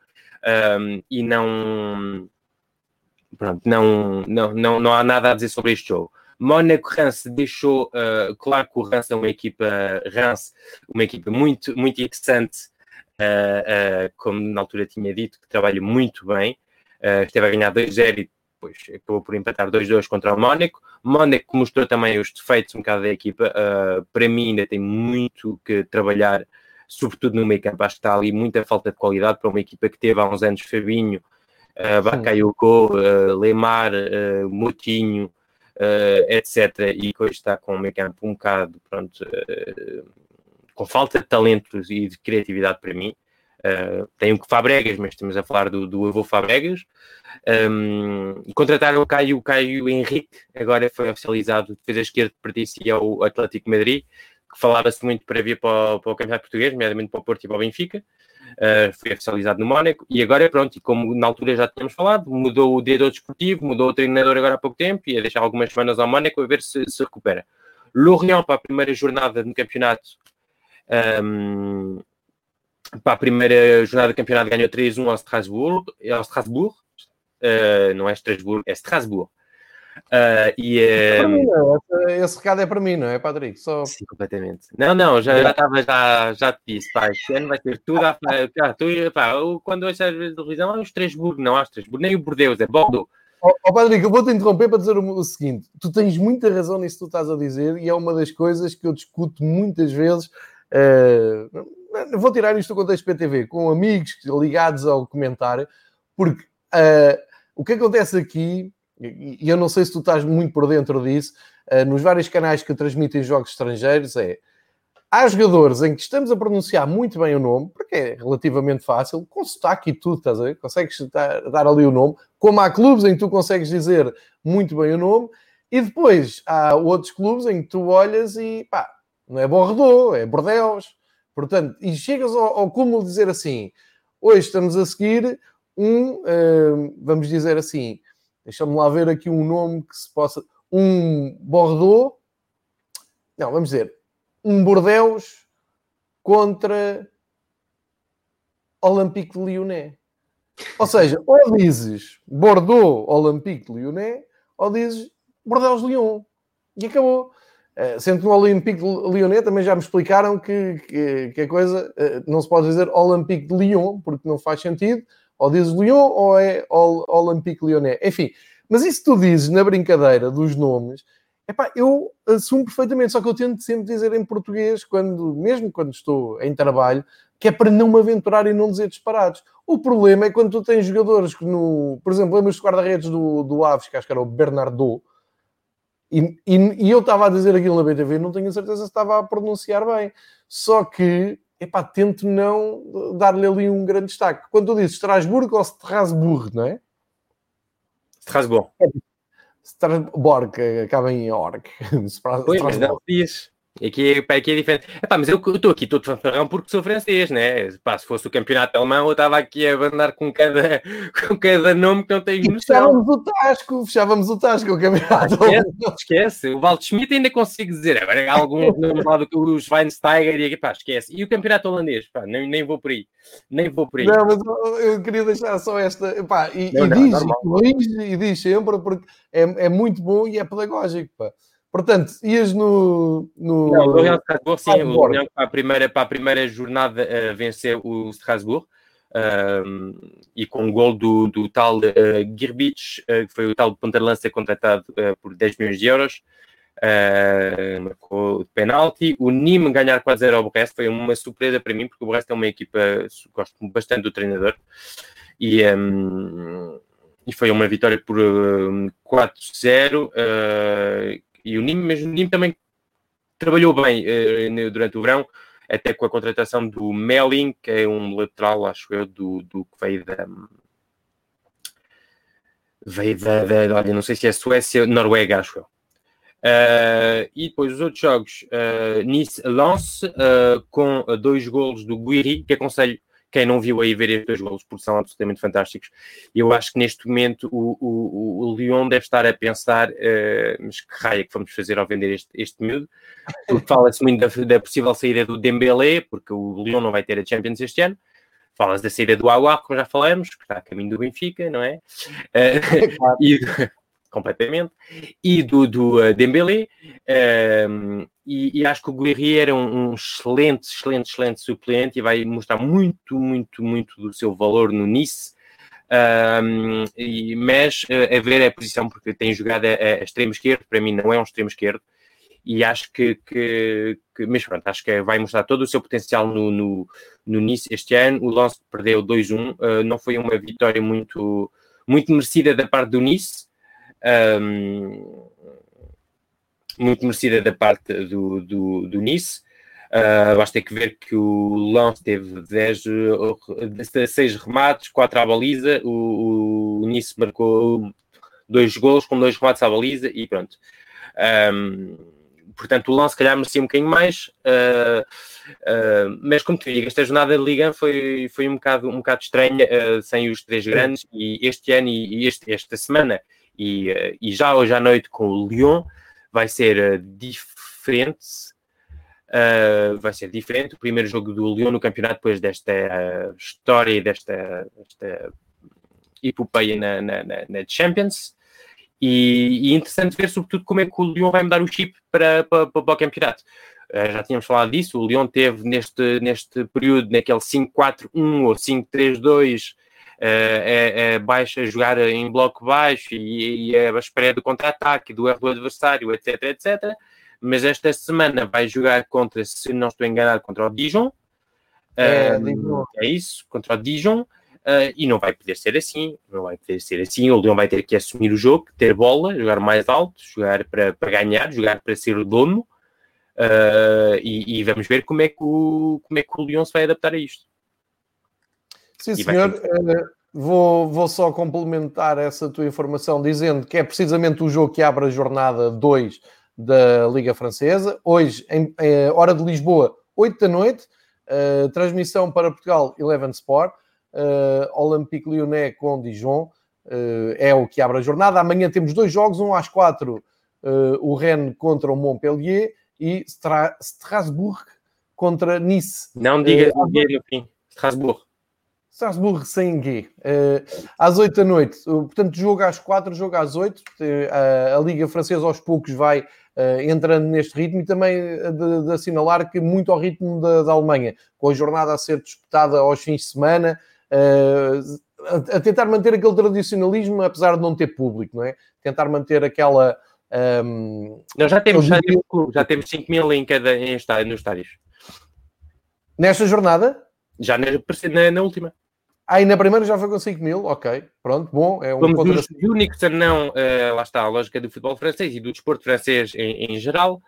um, e não pronto, não, não, não, não há nada a dizer sobre este jogo. Mónaco Rance deixou uh, claro que o Rance é uma equipa Rance, uma equipa muito, muito interessante, uh, uh, como na altura tinha dito, que trabalha muito bem. esteve a ganhar 2-0 e depois acabou por empatar 2-2 contra o Mónaco. Mónaco mostrou também os defeitos um bocado da equipa. para mim ainda tem muito que trabalhar, sobretudo no meio campo. Acho que está ali muita falta de qualidade para uma equipa que teve há uns anos Fabinho, uh, Bakayoko, uh, Lemar, uh, Moutinho, uh, etc. E que hoje está com o meio campo um bocado, pronto, com falta de talento e de criatividade para mim. Uh, tem o Fabregas, mas estamos a falar do, do avô Fabregas. Um, contrataram o Caio, o Caio Henrique, agora foi oficializado, defesa esquerda que pertencia ao Atlético Madrid, que falava-se muito para vir para o, para o Campeonato Português, nomeadamente para o Porto e para o Benfica uh, foi oficializado no Mónaco e agora pronto, e como na altura já tínhamos falado, mudou o diretor desportivo, mudou o treinador agora há pouco tempo e a deixar algumas semanas ao Mónaco a ver se se recupera. Lorient para a primeira jornada no campeonato. Um, para a primeira jornada do campeonato ganhou 3-1 ao Strasbourg, ao Strasbourg uh, não é Estrasburgo, é Strasbourg. Uh, e, uh, mim, esse, esse, recado é para mim, não é, Patrick? Só... Sim, completamente. Não, não, já estava, já, já, te disse, pá, este ano vai ter tudo. A, pá, tu, pá, quando ouço às vezes televisão, é o Estrasburgo, não há Estrasburgo, nem o Bordeaux, é Bordeaux. Ó oh, oh, Patrick, eu vou-te interromper para dizer o, o, seguinte: tu tens muita razão nisso que tu estás a dizer, e é uma das coisas que eu discuto muitas vezes. Uh, vou tirar isto do contexto PTV, com amigos ligados ao comentário, porque uh, o que acontece aqui, e eu não sei se tu estás muito por dentro disso, uh, nos vários canais que transmitem jogos estrangeiros, é há jogadores em que estamos a pronunciar muito bem o nome, porque é relativamente fácil, com sotaque e tudo, estás a ver? Consegues dar ali o nome, como há clubes em que tu consegues dizer muito bem o nome, e depois há outros clubes em que tu olhas e pá, não é Bordeaux, é Bordeus. Portanto, e chegas ao, ao cúmulo de dizer assim: hoje estamos a seguir um, uh, vamos dizer assim, deixa-me lá ver aqui um nome que se possa. Um Bordeaux, não, vamos dizer, um Bordeus contra Olympique de Lyonnais. Ou seja, ou dizes Bordeaux Olympique de Lyonnais, ou dizes Bordeaux Lyon. E acabou. Uh, sendo que no Olympique de Lyonnais também já me explicaram que, que, que a coisa uh, não se pode dizer Olympique de Lyon, porque não faz sentido ou dizes Lyon ou é Olympique Lyonnais. Enfim, mas isso tu dizes na brincadeira dos nomes, epá, eu assumo perfeitamente, só que eu tento sempre dizer em português, quando, mesmo quando estou em trabalho, que é para não me aventurar e não dizer disparados. O problema é quando tu tens jogadores que, no, por exemplo, lembras dos guarda-redes do, do Aves, que acho que era o Bernardo, e, e, e, eu estava a dizer aquilo na BTV, não tenho certeza se estava a pronunciar bem. Só que epá, tento não dar-lhe ali um grande destaque. Quando tu dizes Strasbourg ou Strasbourg, não é? Strasbourg. Strasbourg, acaba em org. Pois, mas não diz. Aqui, é, aqui é diferente. Epá, mas eu estou aqui todo fanfarrão porque sou francês, né? Pá, se fosse o campeonato alemão, eu estava aqui a andar com cada, com cada nome que não tens noção. Fechávamos o Tasco, fechávamos o Tasco, o campeonato. Esquece, esquece. O Waldschmidt ainda consigo dizer. Agora alguns nomes lá do que o Schweinsteiger e pá, esquece. E o campeonato holandês, pá, nem, nem vou por aí. Nem vou por aí. Não, mas eu queria deixar só esta. Pá, e, não, e não, diz, e diz, e diz sempre porque é, é muito bom e é pedagógico, pá. Portanto, ias no. no... Não, o Lorient Strasbourg, sim, o Lorient para a primeira, para a primeira jornada uh, venceu o Strasbourg. Uh, e com o gol do, do tal uh, Girbich, uh, que foi o tal ponta de lança contratado uh, por 10 milhões de euros, marcou de penalti. O Nîmes ganhar 4-0 ao Brest foi uma surpresa para mim, porque o Brest é uma equipa, gosto bastante do treinador, e, um, e foi uma vitória por 4-0 e o Nîmes, mas o Nîmes também trabalhou bem uh, durante o verão, até com a contratação do Melling, que é um lateral, acho eu, do, do que veio da. Veio da, da, Olha, não sei se é Suécia, Noruega, acho eu. Uh, e depois os outros jogos, uh, Nice-Lance, uh, com dois golos do Guiri, que aconselho quem não viu aí ver estes dois golos, porque são absolutamente fantásticos. Eu acho que neste momento o, o, o Lyon deve estar a pensar, uh, mas que raia que vamos fazer ao vender este, este miúdo, fala-se muito da, da, possível saída do Dembélé, porque o Lyon não vai ter a Champions este ano. Fala-se da saída do Aguar, como já falamos, que está a caminho do Benfica, não é? Uh, e, completamente, e do, do uh, Dembélé, uh, e, e, acho que o Guerri era um, um, excelente, excelente, excelente suplente e vai mostrar muito, muito, muito do seu valor no Nice, um, e, mas uh, a ver a posição, porque tem jogado a, a extremo esquerdo, para mim não é um extremo esquerdo, e acho que, que, que, mas pronto, acho que vai mostrar todo o seu potencial no, no, no Nice este ano. O Lance perdeu 2-1, uh, não foi uma vitória muito, muito merecida da parte do Nice, um, muito merecida da parte do, do, do Nice. Uh, basta que ver que o Lance teve 10, 6 remates, 4 à baliza, o, o Nice marcou dois gols com dois remates à baliza e pronto. Um, portanto, o Lance, se calhar, merecia um bocadinho mais, uh, uh, mas como te digo, esta jornada de Liga foi, foi um, bocado, um bocado estranha, sem os três grandes, e este ano e este, esta semana e, eh, e já hoje à noite com o Lyon vai ser eh, diferente. Uh, vai ser diferente. O primeiro jogo do Lyon no campeonato, depois desta uh, história e desta, desta epopeia na, na, na, Champions. E, e, interessante ver, sobretudo, como é que o Lyon vai mudar o chip para, para, para o campeonato. Uh, já tínhamos falado disso. O Lyon teve neste, neste período, naquele 5-4-1 ou 5-3-2, é, é baixo, a jogar em bloco baixo e, e é a espera do contra-ataque, do erro do adversário, etc, etc. Mas esta semana vai jogar contra, se não estou enganado, contra o Dijon. É, um, é isso, contra o Dijon. Uh, e não vai poder ser assim, não vai poder ser assim. O Leão vai ter que assumir o jogo, ter bola, jogar mais alto, jogar para, para ganhar, jogar para ser o dono. Uh, e, e, vamos ver como é, que o, como é que o Leão se vai adaptar a isto. Sim, senhor. Uh, vou, vou só complementar essa tua informação dizendo que é precisamente o jogo que abre a jornada 2 da Liga Francesa. Hoje, em, em hora de Lisboa, 8 da noite. Uh, transmissão para Portugal, Eleven Sport. Uh, Olympique Lyonnais com Dijon. Uh, é o que abre a jornada. Amanhã temos dois jogos, um às quatro, uh, o Rennes contra o Montpellier e Stra Strasbourg contra Nice. Não diga uh, no fim. Strasbourg. Strasbourg sem G. Uh, às 8 da noite. Portanto, jogo às 4, jogo às 8. Uh, a Liga Francesa aos poucos vai entrando neste ritmo e também de, de, assinalar que muito ao ritmo da, da, Alemanha, com a jornada a ser disputada aos fins de semana, a, a, tentar manter aquele tradicionalismo, apesar de não ter público, não é? Tentar manter aquela. Um, Nós já temos, já temos, já temos 5 mil em cada em estádio, nos estádios. Nesta jornada? Já na, na, na última. Ah, e na primeira já foi com 5 mil, ok, pronto, bom. É um Somos os únicos a não, uh, lá está a lógica do futebol francês e do desporto francês em, em geral,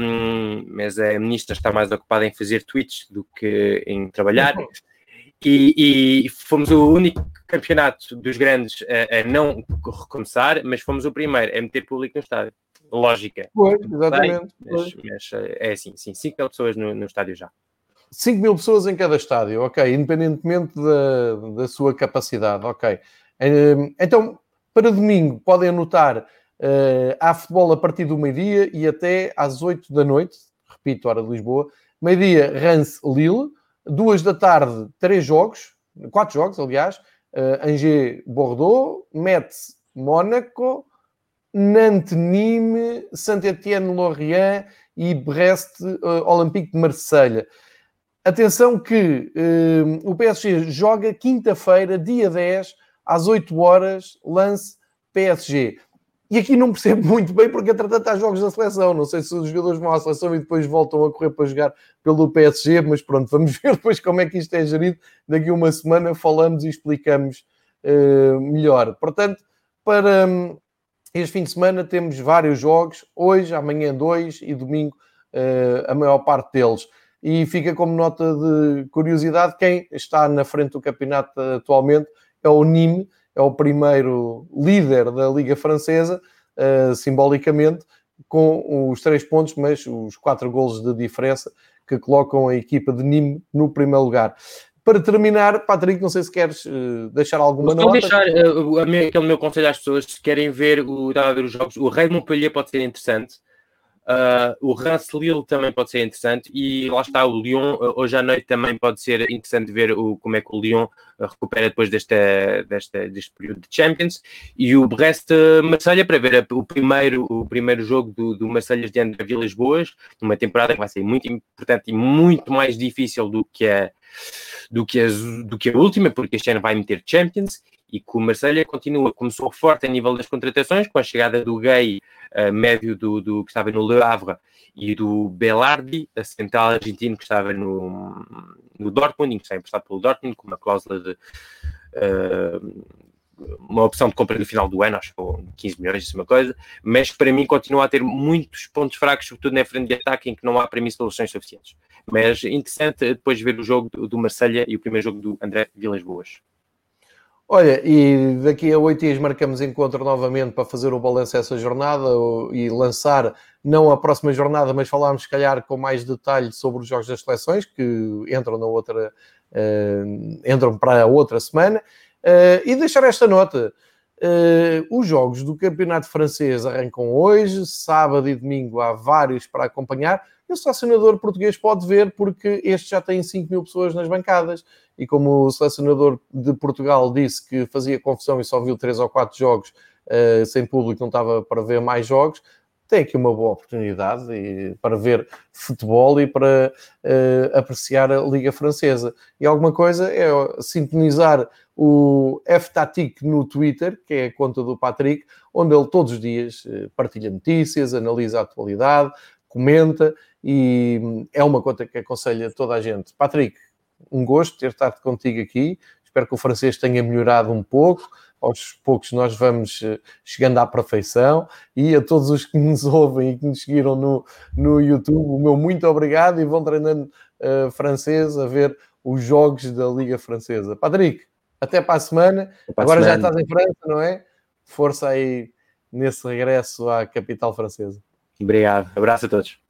um, mas a ministra está mais ocupada em fazer tweets do que em trabalhar. E, e, fomos o único campeonato dos grandes a, a, não recomeçar, mas fomos o primeiro a meter público no estádio. Lógica. Pois, exatamente. Bem, mas, mas, eh, é assim, sim, 5 mil pessoas no, no estádio já. 5 mil pessoas em cada estádio, ok, independentemente da, da sua capacidade, ok. Ehm, então, para domingo, podem anotar, uh, há futebol a partir do meio-dia e até às 8 da noite, repito, hora de Lisboa, meio-dia, Rance-Lille, duas da tarde, três jogos, quatro jogos, aliás, uh, Angers-Bordeaux, Metz-Mónaco, Nantes-Nîmes, Saint-Étienne-Lorient e Brest-Olympique de Marselha. Atenção que uh, o PSG joga quinta-feira, dia 10, às 8 horas, lance PSG. E aqui não percebo muito bem porque, entretanto, há jogos da seleção. Não sei se os jogadores vão à seleção e depois voltam a correr para jogar pelo PSG, mas pronto, vamos ver depois como é que isto é gerido. Daqui uma semana falamos e explicamos uh, melhor. Portanto, para um, este fim de semana temos vários jogos. Hoje, amanhã, dois e domingo, a maior parte deles e fica como nota de curiosidade quem está na frente do campeonato atualmente é o Nîmes, é o primeiro líder da Liga Francesa, uh, simbolicamente, com os três pontos, mas os quatro golos de diferença que colocam a equipa de Nîmes no primeiro lugar. Para terminar, Patrick, não sei se queres uh, deixar alguma Vou nota. deixar uh, aquele meu conselho às pessoas, se querem ver, o, ver os jogos, o Rei de Montpellier pode ser interessante. Uh, o Rance Lille também pode ser interessante e lá está o Lyon. Uh, hoje à noite também pode ser interessante ver o, como é que o Lyon uh, recupera depois desta, desta, deste período de Champions e o Brest Marselha para ver o, primeiro, o primeiro jogo do, do Marselhas diante da Vilas Boas, numa temporada que vai ser muito importante e muito mais difícil do que a, do que a, do que a última, porque este ano vai meter Champions e que o Marselha continua, começou forte a nível das contratações, com a chegada do Gay uh, médio do, do, que estava no Le Havre e do Belardi, a central argentino que estava no, no Dortmund, que está emprestado pelo Dortmund, com uma cláusula de uh, uma opção de compra no final do ano, acho que 15 milhões, é uma coisa, mas para mim continua a ter muitos pontos fracos, sobretudo na frente de ataque, em que não há para mim soluções suficientes. Mas interessante depois ver o jogo do, do Marselha e o primeiro jogo do André Vilas Boas. Olha, e daqui a oito dias marcamos encontro novamente para fazer o balanço dessa jornada e lançar não a próxima jornada, mas falarmos, se calhar, com mais detalhe sobre os jogos das seleções que entram na outra, uh, entram para a outra semana. Uh, e deixar esta nota. Uh, os jogos do Campeonato Francês arrancam hoje, sábado e domingo há vários para acompanhar. E o selecionador português pode ver, porque este já tem 5 mil pessoas nas bancadas. E como o selecionador de Portugal disse que fazia confusão e só viu 3 ou 4 jogos uh, sem público, não estava para ver mais jogos, tem aqui uma boa oportunidade para ver futebol e para uh, apreciar a Liga Francesa. E alguma coisa é sintonizar o F-Tatic no Twitter, que é a conta do Patrick, onde ele todos os dias uh, partilha notícias, analisa a atualidade, comenta e hum, é uma conta que aconselho a toda a gente. Patrick, um gosto ter estado contigo aqui. Espero que o francês tenha melhorado um pouco aos poucos nós vamos eh, chegando à perfeição e a todos os que nos ouvem e que nos seguiram no, no YouTube, o meu muito obrigado e vão treinando uh, francês a ver os jogos da Liga Francesa. Patrick, até para a semana. Para Agora semana. já estás em França, não é? Força aí nesse regresso à capital francesa. Obrigado. Abraço a todos.